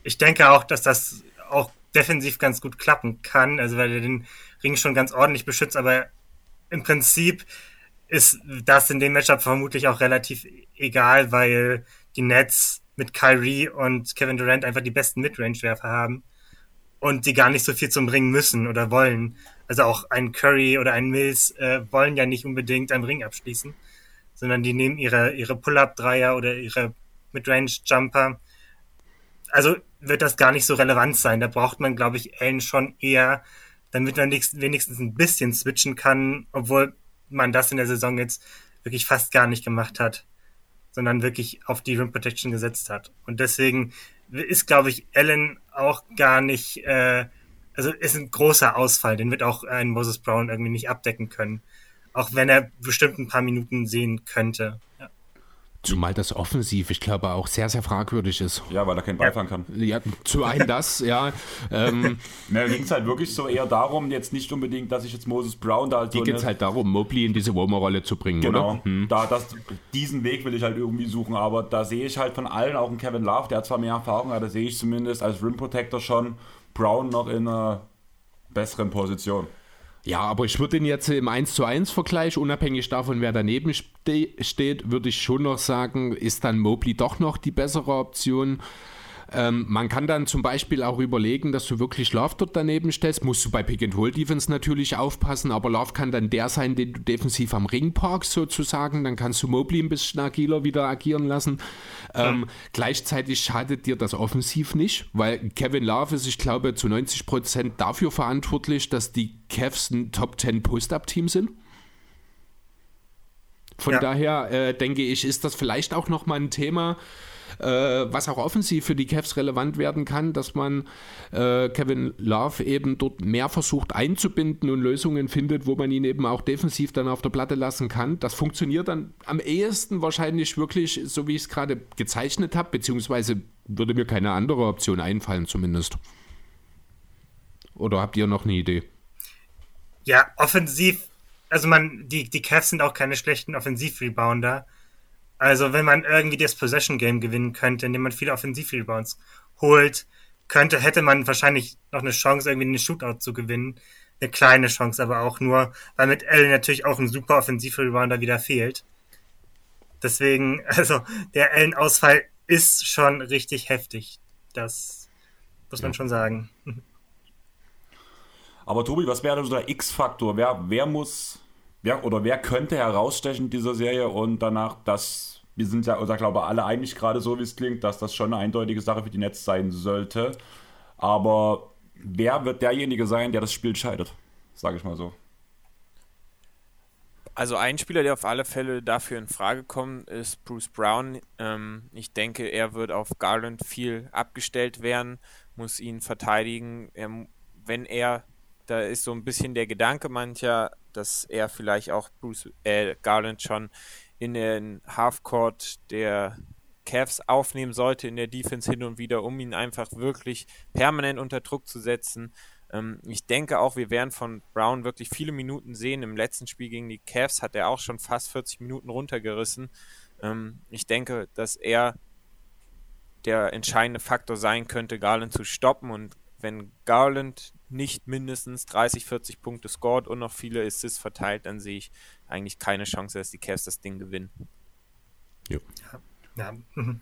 ich denke auch, dass das auch defensiv ganz gut klappen kann, also weil er den Ring schon ganz ordentlich beschützt, aber im Prinzip ist das in dem Matchup vermutlich auch relativ egal, weil die Nets mit Kyrie und Kevin Durant einfach die besten Midrange-Werfer haben und die gar nicht so viel zum Ring müssen oder wollen. Also auch ein Curry oder ein Mills äh, wollen ja nicht unbedingt am Ring abschließen sondern die nehmen ihre, ihre Pull-Up-Dreier oder ihre Midrange-Jumper. Also wird das gar nicht so relevant sein. Da braucht man, glaube ich, Allen schon eher, damit man wenigstens ein bisschen switchen kann, obwohl man das in der Saison jetzt wirklich fast gar nicht gemacht hat, sondern wirklich auf die Rim Protection gesetzt hat. Und deswegen ist, glaube ich, Allen auch gar nicht, äh, also ist ein großer Ausfall. Den wird auch ein Moses Brown irgendwie nicht abdecken können auch wenn er bestimmt ein paar Minuten sehen könnte. Ja. Zumal das offensiv, ich glaube, auch sehr, sehr fragwürdig ist. Ja, weil er keinen Ball fahren kann. Ja, zu einem das, ja. Ähm, ging es halt wirklich so eher darum, jetzt nicht unbedingt, dass ich jetzt Moses Brown da. Die so geht es halt darum, Mobley in diese Womer-Rolle zu bringen, genau. oder? Hm. Da, das, diesen Weg will ich halt irgendwie suchen, aber da sehe ich halt von allen, auch einen Kevin Love, der hat zwar mehr Erfahrung, aber da sehe ich zumindest als Rim Protector schon Brown noch in einer besseren Position. Ja, aber ich würde ihn jetzt im 1 zu 1 Vergleich, unabhängig davon, wer daneben ste steht, würde ich schon noch sagen, ist dann Mobley doch noch die bessere Option. Ähm, man kann dann zum Beispiel auch überlegen, dass du wirklich Love dort daneben stellst. Musst du bei Pick and Roll Defense natürlich aufpassen, aber Love kann dann der sein, den du defensiv am Ring parkst sozusagen. Dann kannst du Mobley ein bisschen agiler wieder agieren lassen. Ähm, ja. Gleichzeitig schadet dir das offensiv nicht, weil Kevin Love ist, ich glaube, zu 90 Prozent dafür verantwortlich, dass die Cavs ein Top 10 Post-Up-Team sind. Von ja. daher äh, denke ich, ist das vielleicht auch nochmal ein Thema, äh, was auch offensiv für die Cavs relevant werden kann, dass man äh, Kevin Love eben dort mehr versucht einzubinden und Lösungen findet, wo man ihn eben auch defensiv dann auf der Platte lassen kann. Das funktioniert dann am ehesten wahrscheinlich wirklich, so wie ich es gerade gezeichnet habe, beziehungsweise würde mir keine andere Option einfallen zumindest. Oder habt ihr noch eine Idee? Ja, offensiv, also man, die, die Cavs sind auch keine schlechten Offensiv-Rebounder. Also wenn man irgendwie das Possession Game gewinnen könnte, indem man viele Offensiv-Rebounds holt, könnte, hätte man wahrscheinlich noch eine Chance, irgendwie einen Shootout zu gewinnen. Eine kleine Chance, aber auch nur, weil mit Allen natürlich auch ein super Offensiv-Rebounder wieder fehlt. Deswegen, also der Allen-Ausfall ist schon richtig heftig. Das muss man ja. schon sagen. Aber Tobi, was wäre so der X-Faktor? Wer, wer muss, wer oder wer könnte herausstechen in dieser Serie und danach das, wir sind ja, oder glaube alle eigentlich gerade so, wie es klingt, dass das schon eine eindeutige Sache für die Netz sein sollte. Aber wer wird derjenige sein, der das Spiel scheidet? Sage ich mal so. Also ein Spieler, der auf alle Fälle dafür in Frage kommt, ist Bruce Brown. Ähm, ich denke, er wird auf Garland viel abgestellt werden, muss ihn verteidigen. Er, wenn er, da ist so ein bisschen der Gedanke mancher, dass er vielleicht auch Bruce äh, Garland schon in den Halfcourt der Cavs aufnehmen sollte in der Defense hin und wieder, um ihn einfach wirklich permanent unter Druck zu setzen. Ähm, ich denke auch, wir werden von Brown wirklich viele Minuten sehen. Im letzten Spiel gegen die Cavs hat er auch schon fast 40 Minuten runtergerissen. Ähm, ich denke, dass er der entscheidende Faktor sein könnte, Garland zu stoppen. Und wenn Garland nicht mindestens 30, 40 Punkte scored und noch viele Assists verteilt, dann sehe ich eigentlich keine Chance, dass die Cavs das Ding gewinnen. Jo. Ja.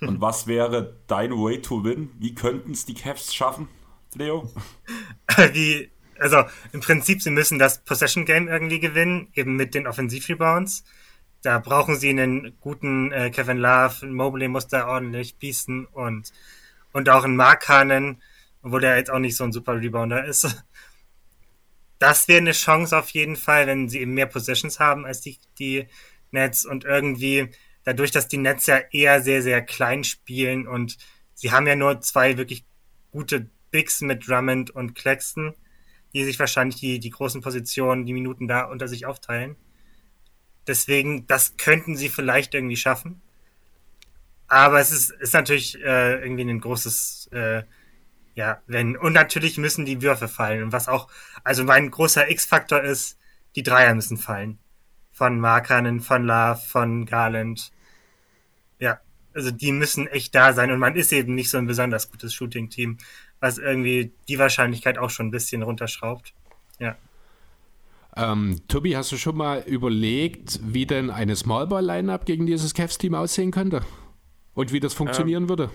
Und was wäre dein Way to win? Wie könnten es die Cavs schaffen? Leo? Wie, also im Prinzip, sie müssen das Possession Game irgendwie gewinnen, eben mit den Offensivrebounds. Da brauchen sie einen guten äh, Kevin Love, Mobley muss da ordentlich biesen und, und auch einen Markanen, obwohl der jetzt auch nicht so ein super Rebounder ist. Das wäre eine Chance auf jeden Fall, wenn sie eben mehr Possessions haben als die, die Nets und irgendwie dadurch, dass die Nets ja eher sehr, sehr klein spielen und sie haben ja nur zwei wirklich gute Bigs mit Drummond und Claxton, die sich wahrscheinlich die, die großen Positionen, die Minuten da unter sich aufteilen. Deswegen, das könnten sie vielleicht irgendwie schaffen. Aber es ist, ist natürlich äh, irgendwie ein großes, äh, ja, wenn, und natürlich müssen die Würfe fallen. Und was auch, also mein großer X-Faktor ist, die Dreier müssen fallen. Von Markanen, von Love, von Garland. Ja, also die müssen echt da sein. Und man ist eben nicht so ein besonders gutes Shooting-Team was irgendwie die Wahrscheinlichkeit auch schon ein bisschen runterschraubt. Ja. Ähm, Tobi, hast du schon mal überlegt, wie denn eine Smallball-Line-Up gegen dieses Cavs-Team aussehen könnte? Und wie das funktionieren ähm, würde?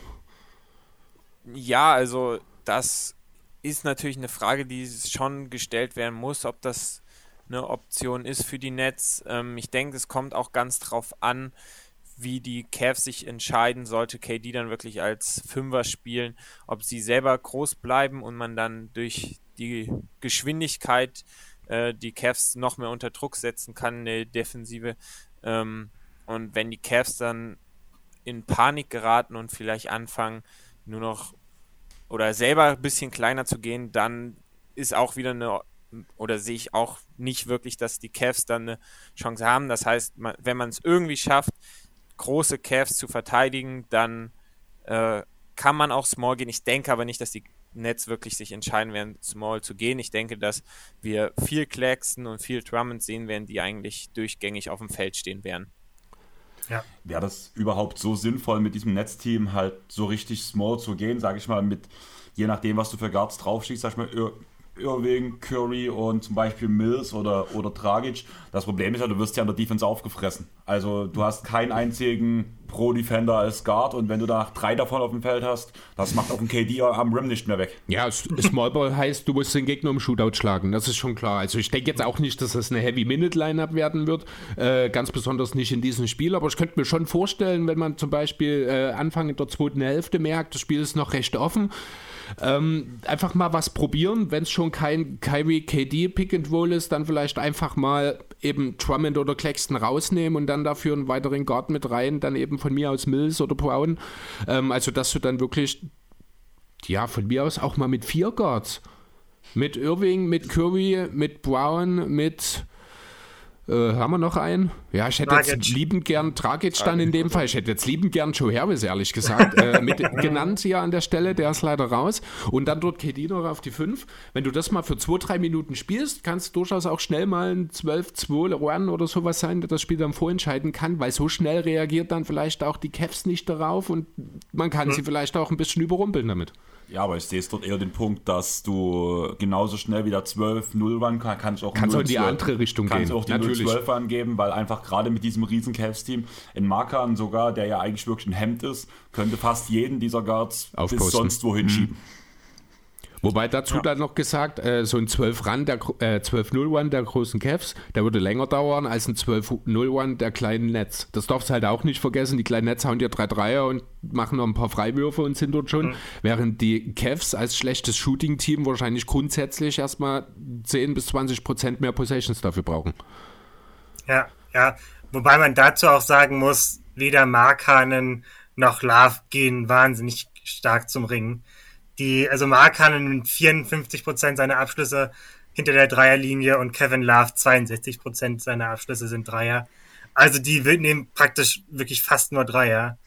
Ja, also das ist natürlich eine Frage, die schon gestellt werden muss, ob das eine Option ist für die Nets. Ähm, ich denke, es kommt auch ganz drauf an, wie die Cavs sich entscheiden, sollte KD dann wirklich als Fünfer spielen, ob sie selber groß bleiben und man dann durch die Geschwindigkeit äh, die Cavs noch mehr unter Druck setzen kann, eine Defensive. Ähm, und wenn die Cavs dann in Panik geraten und vielleicht anfangen, nur noch oder selber ein bisschen kleiner zu gehen, dann ist auch wieder eine oder sehe ich auch nicht wirklich, dass die Cavs dann eine Chance haben. Das heißt, wenn man es irgendwie schafft, große Cavs zu verteidigen, dann äh, kann man auch Small gehen. Ich denke aber nicht, dass die Nets wirklich sich entscheiden werden, Small zu gehen. Ich denke, dass wir viel Claxton und viel Drummond sehen werden, die eigentlich durchgängig auf dem Feld stehen werden. Ja. Wäre das überhaupt so sinnvoll, mit diesem Netzteam halt so richtig small zu gehen, sage ich mal, mit je nachdem, was du für Guards draufschießt, sag ich mal, Irving, Curry und zum Beispiel Mills oder, oder Dragic. Das Problem ist ja, du wirst ja an der Defense aufgefressen. Also du hast keinen einzigen Pro-Defender als Guard und wenn du da drei davon auf dem Feld hast, das macht auch ein KD am Rim nicht mehr weg. Ja, Smallball heißt, du musst den Gegner im Shootout schlagen, das ist schon klar. Also ich denke jetzt auch nicht, dass das eine Heavy-Minute-Lineup werden wird, äh, ganz besonders nicht in diesem Spiel, aber ich könnte mir schon vorstellen, wenn man zum Beispiel äh, Anfang in der zweiten Hälfte merkt, das Spiel ist noch recht offen, ähm, einfach mal was probieren, wenn es schon kein Kyrie KD Pick and Roll ist, dann vielleicht einfach mal eben Drummond oder Claxton rausnehmen und dann dafür einen weiteren Guard mit rein, dann eben von mir aus Mills oder Brown. Ähm, also, dass du dann wirklich, ja, von mir aus auch mal mit vier Guards. Mit Irving, mit Curry, mit Brown, mit äh, haben wir noch einen? Ja, ich hätte Dragic. jetzt liebend gern Dragic dann in dem Fall. Ich hätte jetzt liebend gern Joe Harris, ehrlich gesagt, äh, mit genannt hier an der Stelle. Der ist leider raus. Und dann dort KD noch auf die 5. Wenn du das mal für 2-3 Minuten spielst, kann es durchaus auch schnell mal ein 12-2 Run oder sowas sein, der das Spiel dann vorentscheiden kann, weil so schnell reagiert dann vielleicht auch die Cavs nicht darauf und man kann hm. sie vielleicht auch ein bisschen überrumpeln damit. Ja, aber ich sehe es dort eher den Punkt, dass du genauso schnell wieder 12-0 ran kann, kannst auch kannst auch in die andere Richtung kannst gehen. auch die 0-12 angeben, weil einfach gerade mit diesem riesen Cavs-Team in Markan sogar, der ja eigentlich wirklich ein Hemd ist, könnte fast jeden dieser Guards Aufposten. bis sonst wohin mhm. schieben. Wobei dazu ja. dann noch gesagt, äh, so ein 12-Run, der äh, 12-0-Run der großen Cavs, der würde länger dauern als ein 12-0-Run der kleinen Nets. Das darfst du halt auch nicht vergessen. Die kleinen Nets hauen dir drei Dreier und machen noch ein paar Freiwürfe und sind dort schon. Mhm. Während die Cavs als schlechtes Shooting-Team wahrscheinlich grundsätzlich erstmal 10 bis 20 Prozent mehr Possessions dafür brauchen. Ja, ja. Wobei man dazu auch sagen muss, weder Markanen noch Love gehen wahnsinnig stark zum Ringen. Die, also Markanen mit 54 Prozent seiner Abschlüsse hinter der Dreierlinie und Kevin Love 62 Prozent seiner Abschlüsse sind Dreier. Also die nehmen praktisch wirklich fast nur Dreier.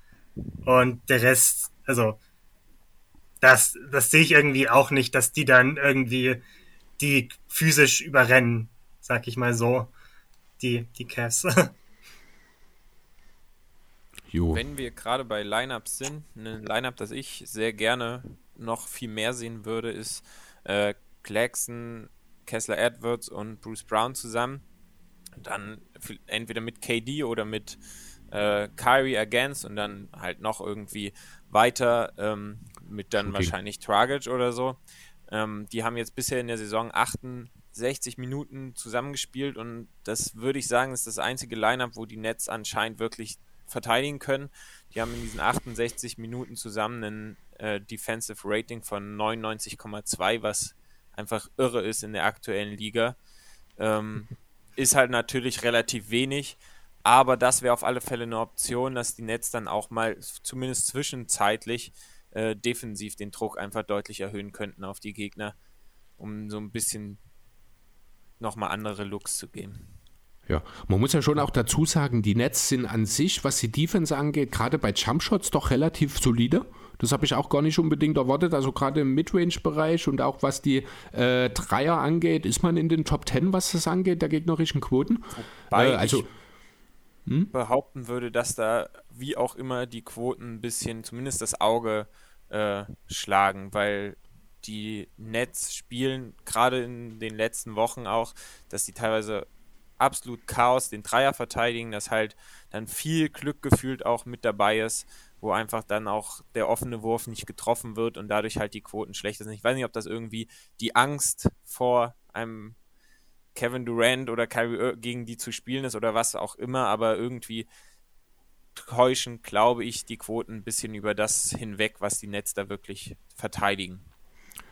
Und der Rest, also das, das sehe ich irgendwie auch nicht, dass die dann irgendwie die physisch überrennen, sag ich mal so, die, die Cavs. Jo. Wenn wir gerade bei Lineups sind, ein Lineup, das ich sehr gerne noch viel mehr sehen würde, ist äh, Claxton, Kessler Edwards und Bruce Brown zusammen. Dann entweder mit KD oder mit äh, Kyrie against und dann halt noch irgendwie weiter ähm, mit dann okay. wahrscheinlich Tragic oder so. Ähm, die haben jetzt bisher in der Saison 68 Minuten zusammengespielt und das würde ich sagen, ist das einzige Lineup, wo die Nets anscheinend wirklich verteidigen können. Die haben in diesen 68 Minuten zusammen ein äh, Defensive Rating von 99,2, was einfach irre ist in der aktuellen Liga. Ähm, ist halt natürlich relativ wenig, aber das wäre auf alle Fälle eine Option, dass die Nets dann auch mal zumindest zwischenzeitlich äh, defensiv den Druck einfach deutlich erhöhen könnten auf die Gegner, um so ein bisschen nochmal andere Looks zu geben. Ja, man muss ja schon auch dazu sagen, die Nets sind an sich, was die Defense angeht, gerade bei Jumpshots doch relativ solide. Das habe ich auch gar nicht unbedingt erwartet. Also gerade im Midrange-Bereich und auch was die äh, Dreier angeht, ist man in den Top 10, was das angeht, der gegnerischen Quoten. Wobei äh, also hm? behaupten würde, dass da wie auch immer die Quoten ein bisschen, zumindest das Auge äh, schlagen, weil die Nets spielen gerade in den letzten Wochen auch, dass die teilweise absolut Chaos den Dreier verteidigen, dass halt dann viel Glück gefühlt auch mit dabei ist, wo einfach dann auch der offene Wurf nicht getroffen wird und dadurch halt die Quoten schlecht sind. Ich weiß nicht, ob das irgendwie die Angst vor einem Kevin Durant oder Kyrie gegen die zu spielen ist oder was auch immer, aber irgendwie täuschen, glaube ich, die Quoten ein bisschen über das hinweg, was die Nets da wirklich verteidigen.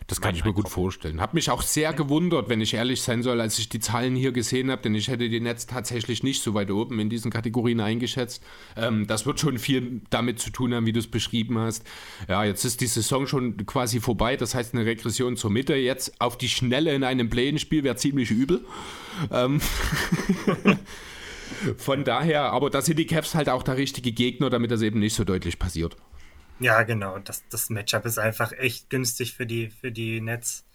Das kann ich mir gut vorstellen. Hab mich auch sehr gewundert, wenn ich ehrlich sein soll, als ich die Zahlen hier gesehen habe, denn ich hätte die Netz tatsächlich nicht so weit oben in diesen Kategorien eingeschätzt. Ähm, das wird schon viel damit zu tun haben, wie du es beschrieben hast. Ja, jetzt ist die Saison schon quasi vorbei, das heißt eine Regression zur Mitte. Jetzt auf die Schnelle in einem Play-In-Spiel wäre ziemlich übel. Ähm Von daher, aber da sind die Cavs halt auch der richtige Gegner, damit das eben nicht so deutlich passiert. Ja, genau. Das, das Matchup ist einfach echt günstig für die, für die Nets.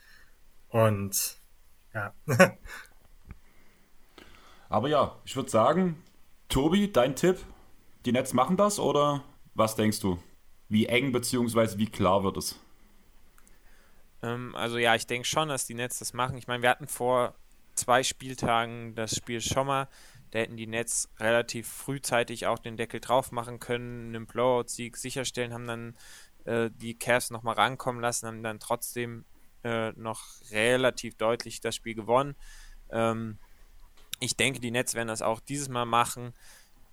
Und ja. Aber ja, ich würde sagen, Tobi, dein Tipp, die Nets machen das oder was denkst du? Wie eng bzw. wie klar wird es? Ähm, also ja, ich denke schon, dass die Nets das machen. Ich meine, wir hatten vor zwei Spieltagen das Spiel schon mal da hätten die Nets relativ frühzeitig auch den Deckel drauf machen können, einen Blowout-Sieg sicherstellen, haben dann äh, die Cavs nochmal rankommen lassen, haben dann trotzdem äh, noch relativ deutlich das Spiel gewonnen. Ähm, ich denke, die Nets werden das auch dieses Mal machen.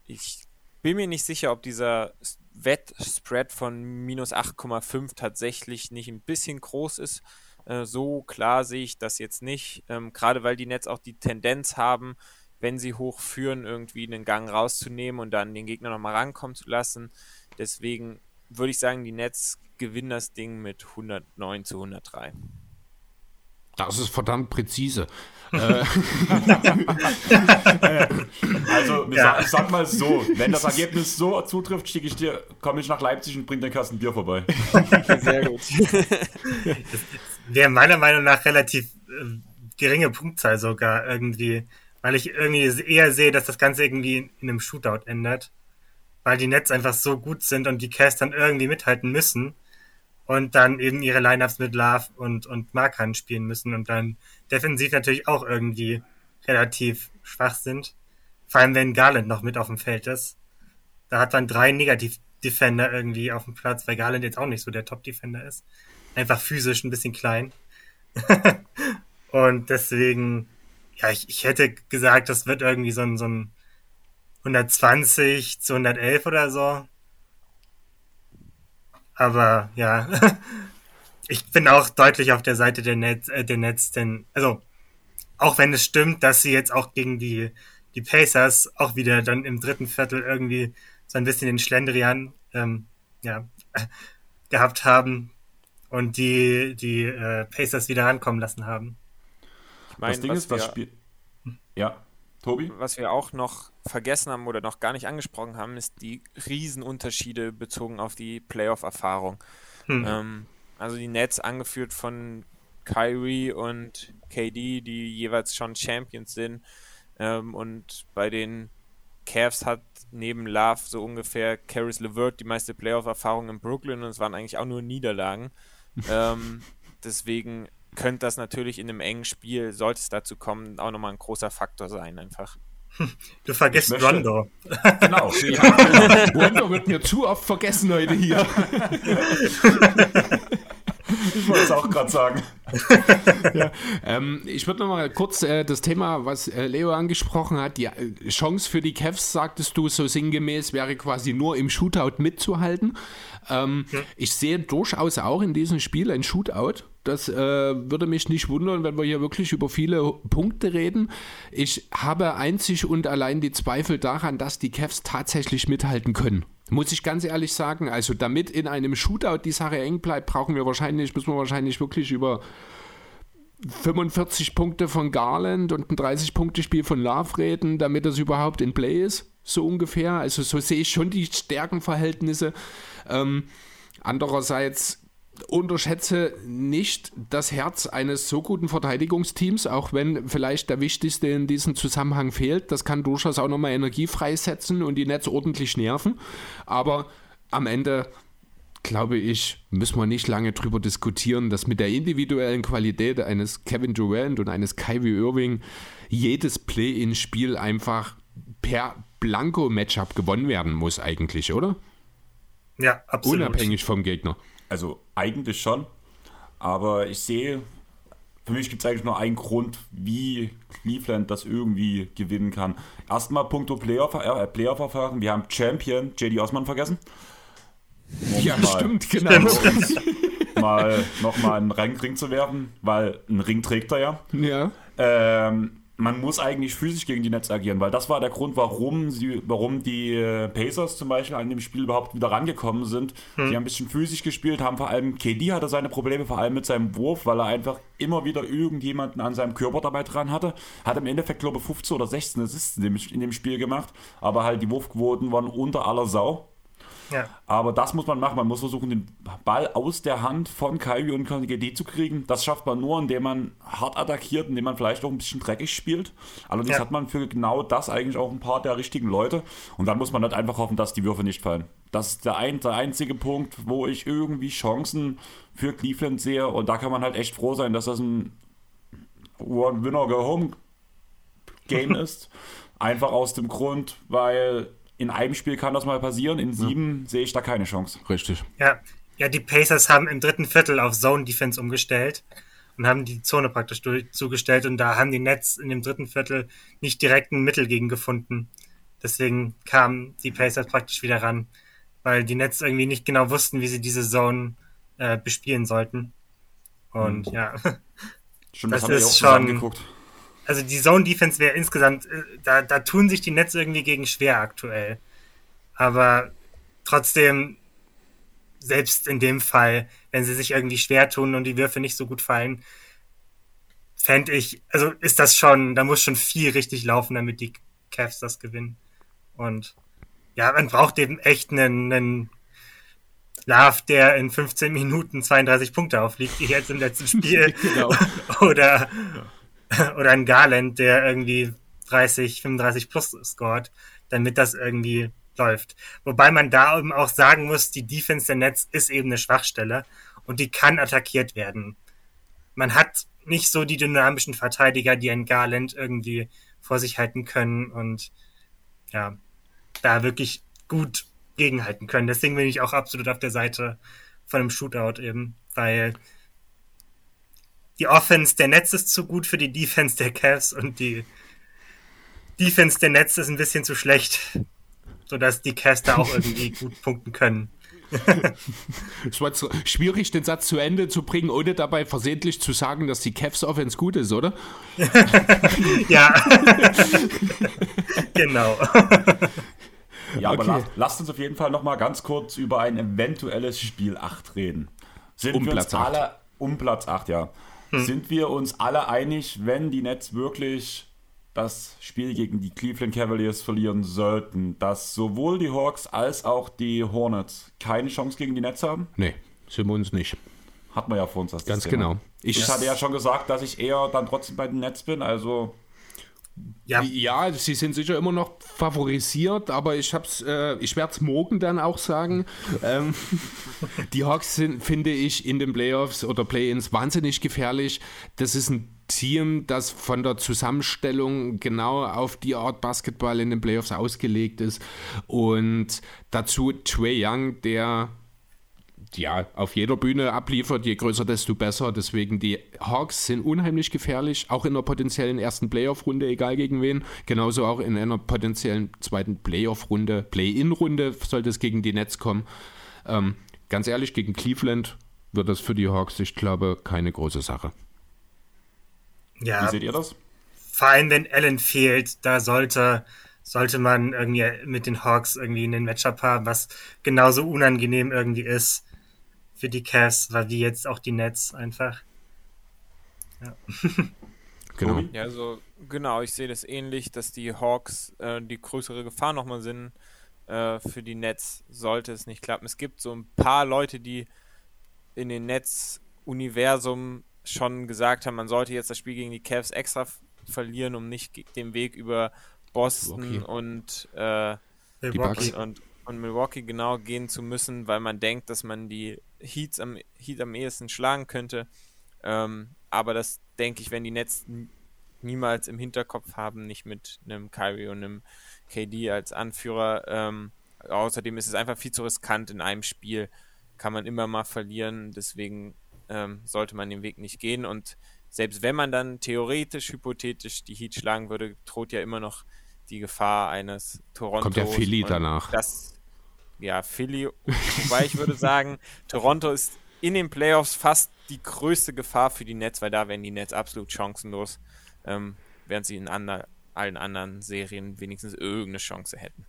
Ich bin mir nicht sicher, ob dieser Wettspread von minus 8,5 tatsächlich nicht ein bisschen groß ist. Äh, so klar sehe ich das jetzt nicht, ähm, gerade weil die Nets auch die Tendenz haben, wenn sie hochführen, irgendwie einen Gang rauszunehmen und dann den Gegner nochmal rankommen zu lassen. Deswegen würde ich sagen, die Nets gewinnen das Ding mit 109 zu 103. Das ist verdammt präzise. Äh. also, ja. sag, sag, mal so, wenn das Ergebnis so zutrifft, schicke ich dir, komme ich nach Leipzig und bringe den Kasten Bier vorbei. Sehr gut. Wäre meiner Meinung nach relativ äh, geringe Punktzahl sogar irgendwie. Weil ich irgendwie eher sehe, dass das Ganze irgendwie in einem Shootout endet. Weil die Nets einfach so gut sind und die Cast dann irgendwie mithalten müssen. Und dann eben ihre Lineups mit Love und, und Markan spielen müssen und dann defensiv natürlich auch irgendwie relativ schwach sind. Vor allem, wenn Garland noch mit auf dem Feld ist. Da hat man drei Negativ-Defender irgendwie auf dem Platz, weil Garland jetzt auch nicht so der Top-Defender ist. Einfach physisch ein bisschen klein. und deswegen, ja, ich, ich hätte gesagt, das wird irgendwie so ein, so ein 120 zu 111 oder so. Aber ja, ich bin auch deutlich auf der Seite der Nets, äh, der Nets, denn, also, auch wenn es stimmt, dass sie jetzt auch gegen die, die Pacers auch wieder dann im dritten Viertel irgendwie so ein bisschen den Schlendrian ähm, ja, gehabt haben und die, die äh, Pacers wieder rankommen lassen haben. Mein, das Ding ist, das Spiel. Ja, Tobi? Was wir auch noch vergessen haben oder noch gar nicht angesprochen haben, ist die Riesenunterschiede bezogen auf die Playoff-Erfahrung. Hm. Ähm, also die Nets angeführt von Kyrie und KD, die jeweils schon Champions sind. Ähm, und bei den Cavs hat neben Love so ungefähr Caris LeVert die meiste Playoff-Erfahrung in Brooklyn und es waren eigentlich auch nur Niederlagen. ähm, deswegen könnte das natürlich in einem engen Spiel, sollte es dazu kommen, auch nochmal ein großer Faktor sein, einfach. Du vergisst Rondo. Genau. Ja, Rondo wird mir zu oft vergessen heute hier. Ich wollte es auch gerade sagen. ja, ähm, ich würde noch mal kurz äh, das Thema, was äh, Leo angesprochen hat, die äh, Chance für die Cavs, sagtest du, so sinngemäß wäre quasi nur im Shootout mitzuhalten. Ähm, ja. Ich sehe durchaus auch in diesem Spiel ein Shootout. Das äh, würde mich nicht wundern, wenn wir hier wirklich über viele Punkte reden. Ich habe einzig und allein die Zweifel daran, dass die Cavs tatsächlich mithalten können. Muss ich ganz ehrlich sagen, also damit in einem Shootout die Sache eng bleibt, brauchen wir wahrscheinlich, müssen wir wahrscheinlich wirklich über 45 Punkte von Garland und ein 30-Punkte-Spiel von Love reden, damit das überhaupt in Play ist, so ungefähr. Also so sehe ich schon die Stärkenverhältnisse. Ähm, andererseits unterschätze nicht das Herz eines so guten Verteidigungsteams, auch wenn vielleicht der wichtigste in diesem Zusammenhang fehlt. Das kann durchaus auch nochmal Energie freisetzen und die Netz ordentlich nerven. Aber am Ende glaube ich, müssen wir nicht lange drüber diskutieren, dass mit der individuellen Qualität eines Kevin Durant und eines Kyrie Irving jedes Play-in-Spiel einfach per Blanko-Matchup gewonnen werden muss, eigentlich, oder? Ja, absolut. Unabhängig vom Gegner. Also eigentlich schon. Aber ich sehe, für mich gibt es eigentlich nur einen Grund, wie Cleveland das irgendwie gewinnen kann. Erstmal punkto Playoff-Erfahrung. Äh, Playoff Wir haben Champion JD Osman vergessen. Um ja, stimmt, genau. mal nochmal einen Ring zu werfen, weil ein Ring trägt er ja. Ja. Ähm, man muss eigentlich physisch gegen die Nets agieren, weil das war der Grund, warum sie, warum die äh, Pacers zum Beispiel an dem Spiel überhaupt wieder rangekommen sind. Hm. Die haben ein bisschen physisch gespielt, haben vor allem, KD hatte seine Probleme, vor allem mit seinem Wurf, weil er einfach immer wieder irgendjemanden an seinem Körper dabei dran hatte. Hat im Endeffekt, glaube ich, 15 oder 16 Assists in dem, in dem Spiel gemacht, aber halt die Wurfquoten waren unter aller Sau. Ja. Aber das muss man machen. Man muss versuchen, den Ball aus der Hand von Kyrie und KGD zu kriegen. Das schafft man nur, indem man hart attackiert, indem man vielleicht auch ein bisschen dreckig spielt. Allerdings ja. hat man für genau das eigentlich auch ein paar der richtigen Leute. Und dann muss man halt einfach hoffen, dass die Würfe nicht fallen. Das ist der, ein, der einzige Punkt, wo ich irgendwie Chancen für Cleveland sehe. Und da kann man halt echt froh sein, dass das ein One-Winner-Go-Home-Game ist. Einfach aus dem Grund, weil in einem Spiel kann das mal passieren, in sieben ja. sehe ich da keine Chance. Richtig. Ja. ja, die Pacers haben im dritten Viertel auf Zone Defense umgestellt und haben die Zone praktisch zugestellt und da haben die Nets in dem dritten Viertel nicht direkt ein Mittel gegen gefunden. Deswegen kamen die Pacers praktisch wieder ran, weil die Nets irgendwie nicht genau wussten, wie sie diese Zone äh, bespielen sollten. Und mhm. ja, Stimmt, das, das ist schon angeguckt also die Zone Defense wäre insgesamt, äh, da, da tun sich die Nets irgendwie gegen schwer aktuell. Aber trotzdem, selbst in dem Fall, wenn sie sich irgendwie schwer tun und die Würfe nicht so gut fallen, fände ich, also ist das schon, da muss schon viel richtig laufen, damit die Cavs das gewinnen. Und ja, man braucht eben echt einen, einen Love, der in 15 Minuten 32 Punkte aufliegt, wie jetzt im letzten Spiel. genau. Oder oder ein Garland, der irgendwie 30, 35 plus scored, damit das irgendwie läuft. Wobei man da eben auch sagen muss, die Defense der Nets ist eben eine Schwachstelle und die kann attackiert werden. Man hat nicht so die dynamischen Verteidiger, die ein Garland irgendwie vor sich halten können und ja, da wirklich gut gegenhalten können. Deswegen bin ich auch absolut auf der Seite von einem Shootout eben, weil die Offense der Nets ist zu gut für die Defense der Cavs und die Defense der Nets ist ein bisschen zu schlecht, sodass die Cavs da auch irgendwie gut punkten können. es war schwierig, den Satz zu Ende zu bringen, ohne dabei versehentlich zu sagen, dass die Cavs Offense gut ist, oder? ja. genau. Ja, aber okay. lasst, lasst uns auf jeden Fall noch mal ganz kurz über ein eventuelles Spiel 8 reden. Sind um wir Platz uns 8. alle um Platz 8, ja. Hm. Sind wir uns alle einig, wenn die Nets wirklich das Spiel gegen die Cleveland Cavaliers verlieren sollten, dass sowohl die Hawks als auch die Hornets keine Chance gegen die Nets haben? Nee, sind wir uns nicht. Hat man ja vor uns das Ganz Thema. genau. Ich, ich hatte ja schon gesagt, dass ich eher dann trotzdem bei den Nets bin, also ja. ja, sie sind sicher immer noch favorisiert, aber ich äh, ich werde es morgen dann auch sagen. ähm, die Hawks sind, finde ich, in den Playoffs oder Play-ins wahnsinnig gefährlich. Das ist ein Team, das von der Zusammenstellung genau auf die Art Basketball in den Playoffs ausgelegt ist. Und dazu Trey Young, der ja, auf jeder Bühne abliefert, je größer, desto besser. Deswegen die Hawks sind unheimlich gefährlich, auch in einer potenziellen ersten Playoff-Runde, egal gegen wen. Genauso auch in einer potenziellen zweiten Playoff-Runde, Play-In-Runde sollte es gegen die Nets kommen. Ähm, ganz ehrlich, gegen Cleveland wird das für die Hawks, ich glaube, keine große Sache. Ja. Wie seht ihr das? Vor allem, wenn Allen fehlt, da sollte sollte man irgendwie mit den Hawks irgendwie einen Matchup haben, was genauso unangenehm irgendwie ist für die Cavs, weil wie jetzt auch die Nets einfach. Ja. genau. Ja, also genau, ich sehe das ähnlich, dass die Hawks äh, die größere Gefahr nochmal sind äh, für die Nets, sollte es nicht klappen. Es gibt so ein paar Leute, die in den Nets-Universum schon gesagt haben, man sollte jetzt das Spiel gegen die Cavs extra verlieren, um nicht den Weg über Boston okay. und, äh, und, und, und Milwaukee genau gehen zu müssen, weil man denkt, dass man die Heats am, Heat am ehesten schlagen könnte. Ähm, aber das denke ich, wenn die Nets niemals im Hinterkopf haben, nicht mit einem Kyrie und einem KD als Anführer. Ähm, außerdem ist es einfach viel zu riskant in einem Spiel. Kann man immer mal verlieren. Deswegen ähm, sollte man den Weg nicht gehen. Und selbst wenn man dann theoretisch, hypothetisch die Heat schlagen würde, droht ja immer noch die Gefahr eines Toronto. Kommt der Philly danach. Das, ja, Philly, wobei ich würde sagen, Toronto ist in den Playoffs fast die größte Gefahr für die Nets, weil da wären die Nets absolut chancenlos, ähm, während sie in ander, allen anderen Serien wenigstens irgendeine Chance hätten.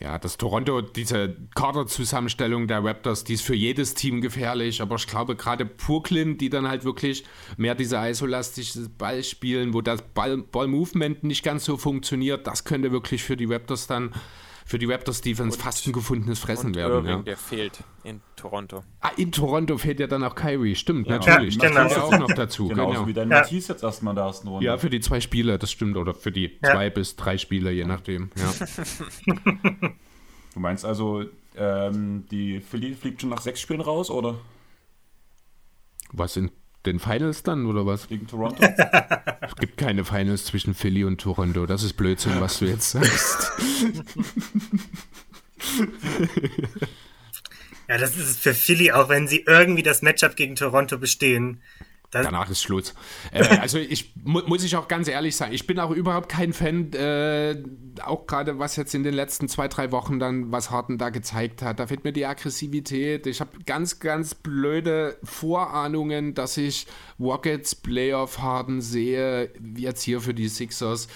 Ja, das Toronto, diese Kaderzusammenstellung der Raptors, die ist für jedes Team gefährlich, aber ich glaube gerade Brooklyn, die dann halt wirklich mehr diese isolastische Ball spielen, wo das Ball-Movement nicht ganz so funktioniert, das könnte wirklich für die Raptors dann für die Raptors Defense und, fast ein gefundenes Fressen und werden. Irving, ja. der fehlt in Toronto. Ah, in Toronto fehlt ja dann auch Kyrie, stimmt, ja. natürlich. Ja, das genau. kommt ja auch noch dazu. Genauso genau. wie dein ja. Matisse jetzt erstmal da ist. Ja, für die zwei Spiele, das stimmt, oder für die ja. zwei bis drei Spiele, je nachdem. Ja. du meinst also, ähm, die Philly fliegt schon nach sechs Spielen raus, oder? Was sind den Finals dann oder was? Gegen Toronto? es gibt keine Finals zwischen Philly und Toronto. Das ist Blödsinn, was du jetzt sagst. ja, das ist für Philly, auch wenn sie irgendwie das Matchup gegen Toronto bestehen, das Danach ist Schluss. Äh, also ich mu muss ich auch ganz ehrlich sagen, ich bin auch überhaupt kein Fan, äh, auch gerade was jetzt in den letzten zwei, drei Wochen dann, was Harden da gezeigt hat. Da fehlt mir die Aggressivität. Ich habe ganz, ganz blöde Vorahnungen, dass ich Rockets Playoff Harden sehe, jetzt hier für die Sixers.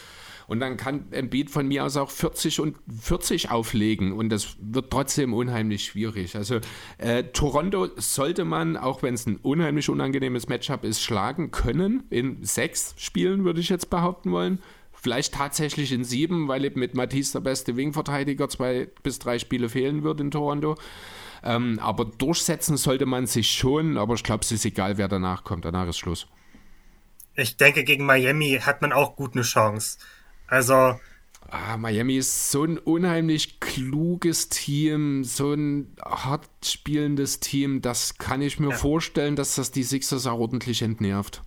Und dann kann Embiid von mir aus auch 40 und 40 auflegen und das wird trotzdem unheimlich schwierig. Also äh, Toronto sollte man, auch wenn es ein unheimlich unangenehmes Matchup ist, schlagen können. In sechs Spielen würde ich jetzt behaupten wollen. Vielleicht tatsächlich in sieben, weil eben mit Matisse der beste Wingverteidiger zwei bis drei Spiele fehlen wird in Toronto. Ähm, aber durchsetzen sollte man sich schon, aber ich glaube, es ist egal, wer danach kommt. Danach ist Schluss. Ich denke, gegen Miami hat man auch gut eine Chance. Also. Ah, Miami ist so ein unheimlich kluges Team, so ein hart spielendes Team. Das kann ich mir ja. vorstellen, dass das die Sixers auch ordentlich entnervt.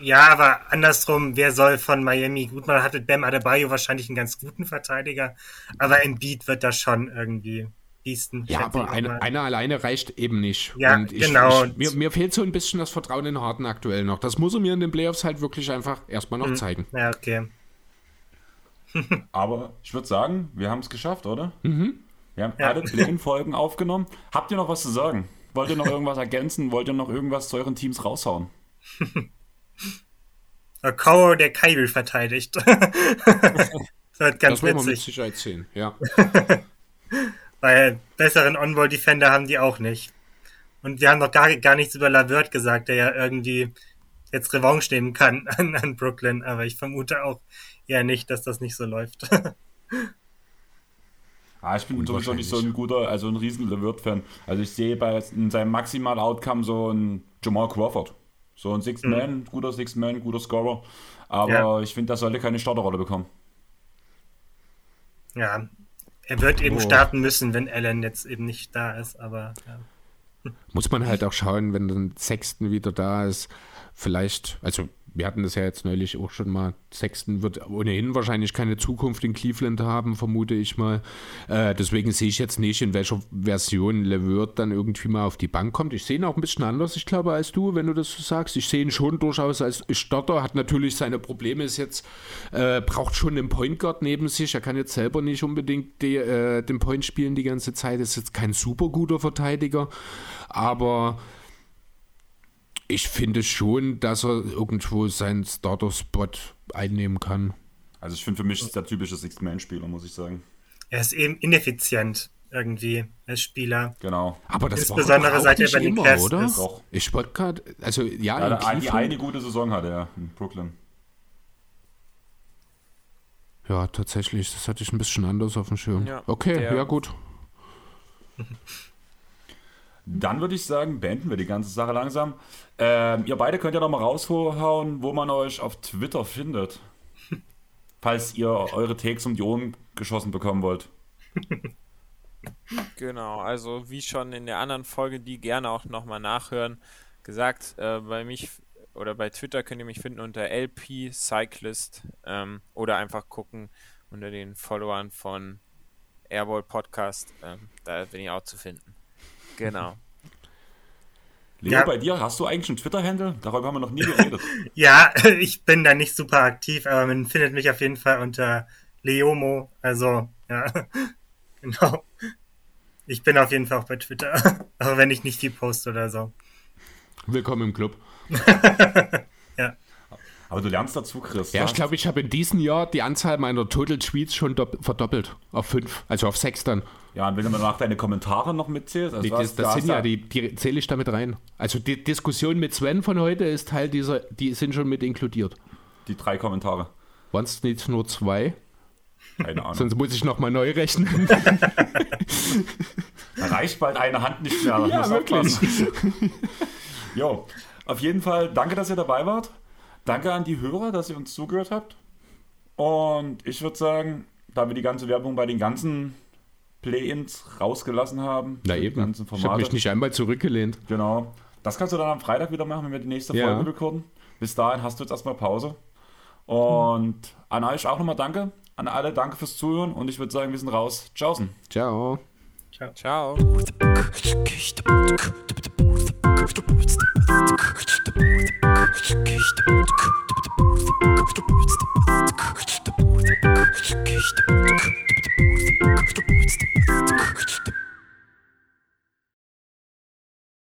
Ja, aber andersrum, wer soll von Miami gut Man hat mit Bam Adebayo wahrscheinlich einen ganz guten Verteidiger, aber Embiid wird da schon irgendwie Biesten. Ja, aber eine, einer alleine reicht eben nicht. Ja, und ich, genau. Ich, mir, mir fehlt so ein bisschen das Vertrauen in Harden aktuell noch. Das muss er mir in den Playoffs halt wirklich einfach erstmal noch zeigen. Ja, okay. Aber ich würde sagen, wir haben es geschafft, oder? Mhm. Wir haben alle Play-In-Folgen aufgenommen. Habt ihr noch was zu sagen? Wollt ihr noch irgendwas ergänzen? Wollt ihr noch irgendwas zu euren Teams raushauen? Okoro, der Kyrie verteidigt. das wird ganz Das werden wir mit witzig, Sicherheit sehen. Ja. weil besseren On-Ball-Defender haben die auch nicht. Und wir haben noch gar, gar nichts über Lavert gesagt, der ja irgendwie jetzt Revanche nehmen kann an, an Brooklyn, aber ich vermute auch eher nicht, dass das nicht so läuft. Ah, ich bin sowieso nicht so ein guter, also ein riesen LeVert-Fan. Also ich sehe bei in seinem Maximal-Outcome so ein Jamal Crawford. So ein Sixth Man, guter Sixth Man, guter Scorer. Aber Ja. ich finde, der sollte keine Starterrolle bekommen. ja, er wird eben Oh. starten müssen, wenn Allen jetzt eben nicht da ist, aber ja. Muss man halt auch schauen, wenn dann Sexton wieder da ist. Vielleicht, also wir hatten das ja jetzt neulich auch schon mal. Sexton wird ohnehin wahrscheinlich keine Zukunft in Cleveland haben, vermute ich mal. Äh, deswegen sehe ich jetzt nicht, in welcher Version LeVert dann irgendwie mal auf die Bank kommt. Ich sehe ihn auch ein bisschen anders, ich glaube, als du, wenn du das so sagst. Ich sehe ihn schon durchaus als Starter, hat natürlich seine Probleme, ist jetzt, äh, braucht schon einen Point Guard neben sich. Er kann jetzt selber nicht unbedingt die, äh, den Point spielen die ganze Zeit. Ist jetzt kein super guter Verteidiger, aber ich finde schon, dass er irgendwo seinen Starter-Spot einnehmen kann. Also ich finde, für mich ist der typische Sixth-Man-Spieler, muss ich sagen. er ist eben ineffizient irgendwie als Spieler. Genau. Aber das Insbesondere war auch seit er nicht bei den immer, Cavs oder? ist. Doch. Ich wollte gerade, also ja, Ja, die eine gute Saison hat er in Brooklyn. ja, tatsächlich, das hatte ich ein bisschen anders auf dem Schirm. Ja, okay, ja gut. Dann würde ich sagen, beenden wir die ganze Sache langsam. Ähm, ihr beide könnt ja noch mal raushauen, wo man euch auf Twitter findet. Falls ihr eure Takes um die Ohren geschossen bekommen wollt. Genau, also wie schon in der anderen Folge, die gerne auch nochmal nachhören, gesagt, äh, bei mich oder bei Twitter könnt ihr mich finden unter LP Cyclist ähm, oder einfach gucken unter den Followern von Airball Podcast. Ähm, da bin ich auch zu finden. Genau. Leo, Ja. bei dir, hast du eigentlich einen Twitter-Handle? Darüber haben wir noch nie geredet. Ja, ich bin da nicht super aktiv, aber man findet mich auf jeden Fall unter Leomo. Also, ja, genau. Ich bin auf jeden Fall auch bei Twitter, auch wenn ich nicht viel poste oder so. Willkommen im Club. Aber du lernst dazu, Chris. Ja, ich glaube, ich habe in diesem Jahr die Anzahl meiner Total Tweets schon dopp- verdoppelt. Auf fünf, also auf sechs dann. Ja, und wenn du danach deine Kommentare noch mitzählst, also Die, das das sind ja, die, die zähle ich damit rein. Also die Diskussion mit Sven von heute ist Teil dieser, die sind schon mit inkludiert. die drei Kommentare. Waren es nicht nur zwei? Keine Ahnung. Sonst muss ich nochmal neu rechnen. Da reicht bald eine Hand nicht mehr. Ja, wirklich. Jo, auf jeden Fall danke, dass ihr dabei wart. Danke an die Hörer, dass ihr uns zugehört habt. Und ich würde sagen, da wir die ganze Werbung bei den ganzen Play-ins rausgelassen haben, Na eben. Ich habe mich nicht einmal zurückgelehnt. genau. Das kannst du dann am Freitag wieder machen, wenn wir die nächste Ja. Folge recorden. Bis dahin hast du jetzt erstmal Pause. Und an euch auch nochmal danke. An alle danke fürs Zuhören. Und ich würde sagen, wir sind raus. Tschaußen. Ciao. Ciao. Ciao.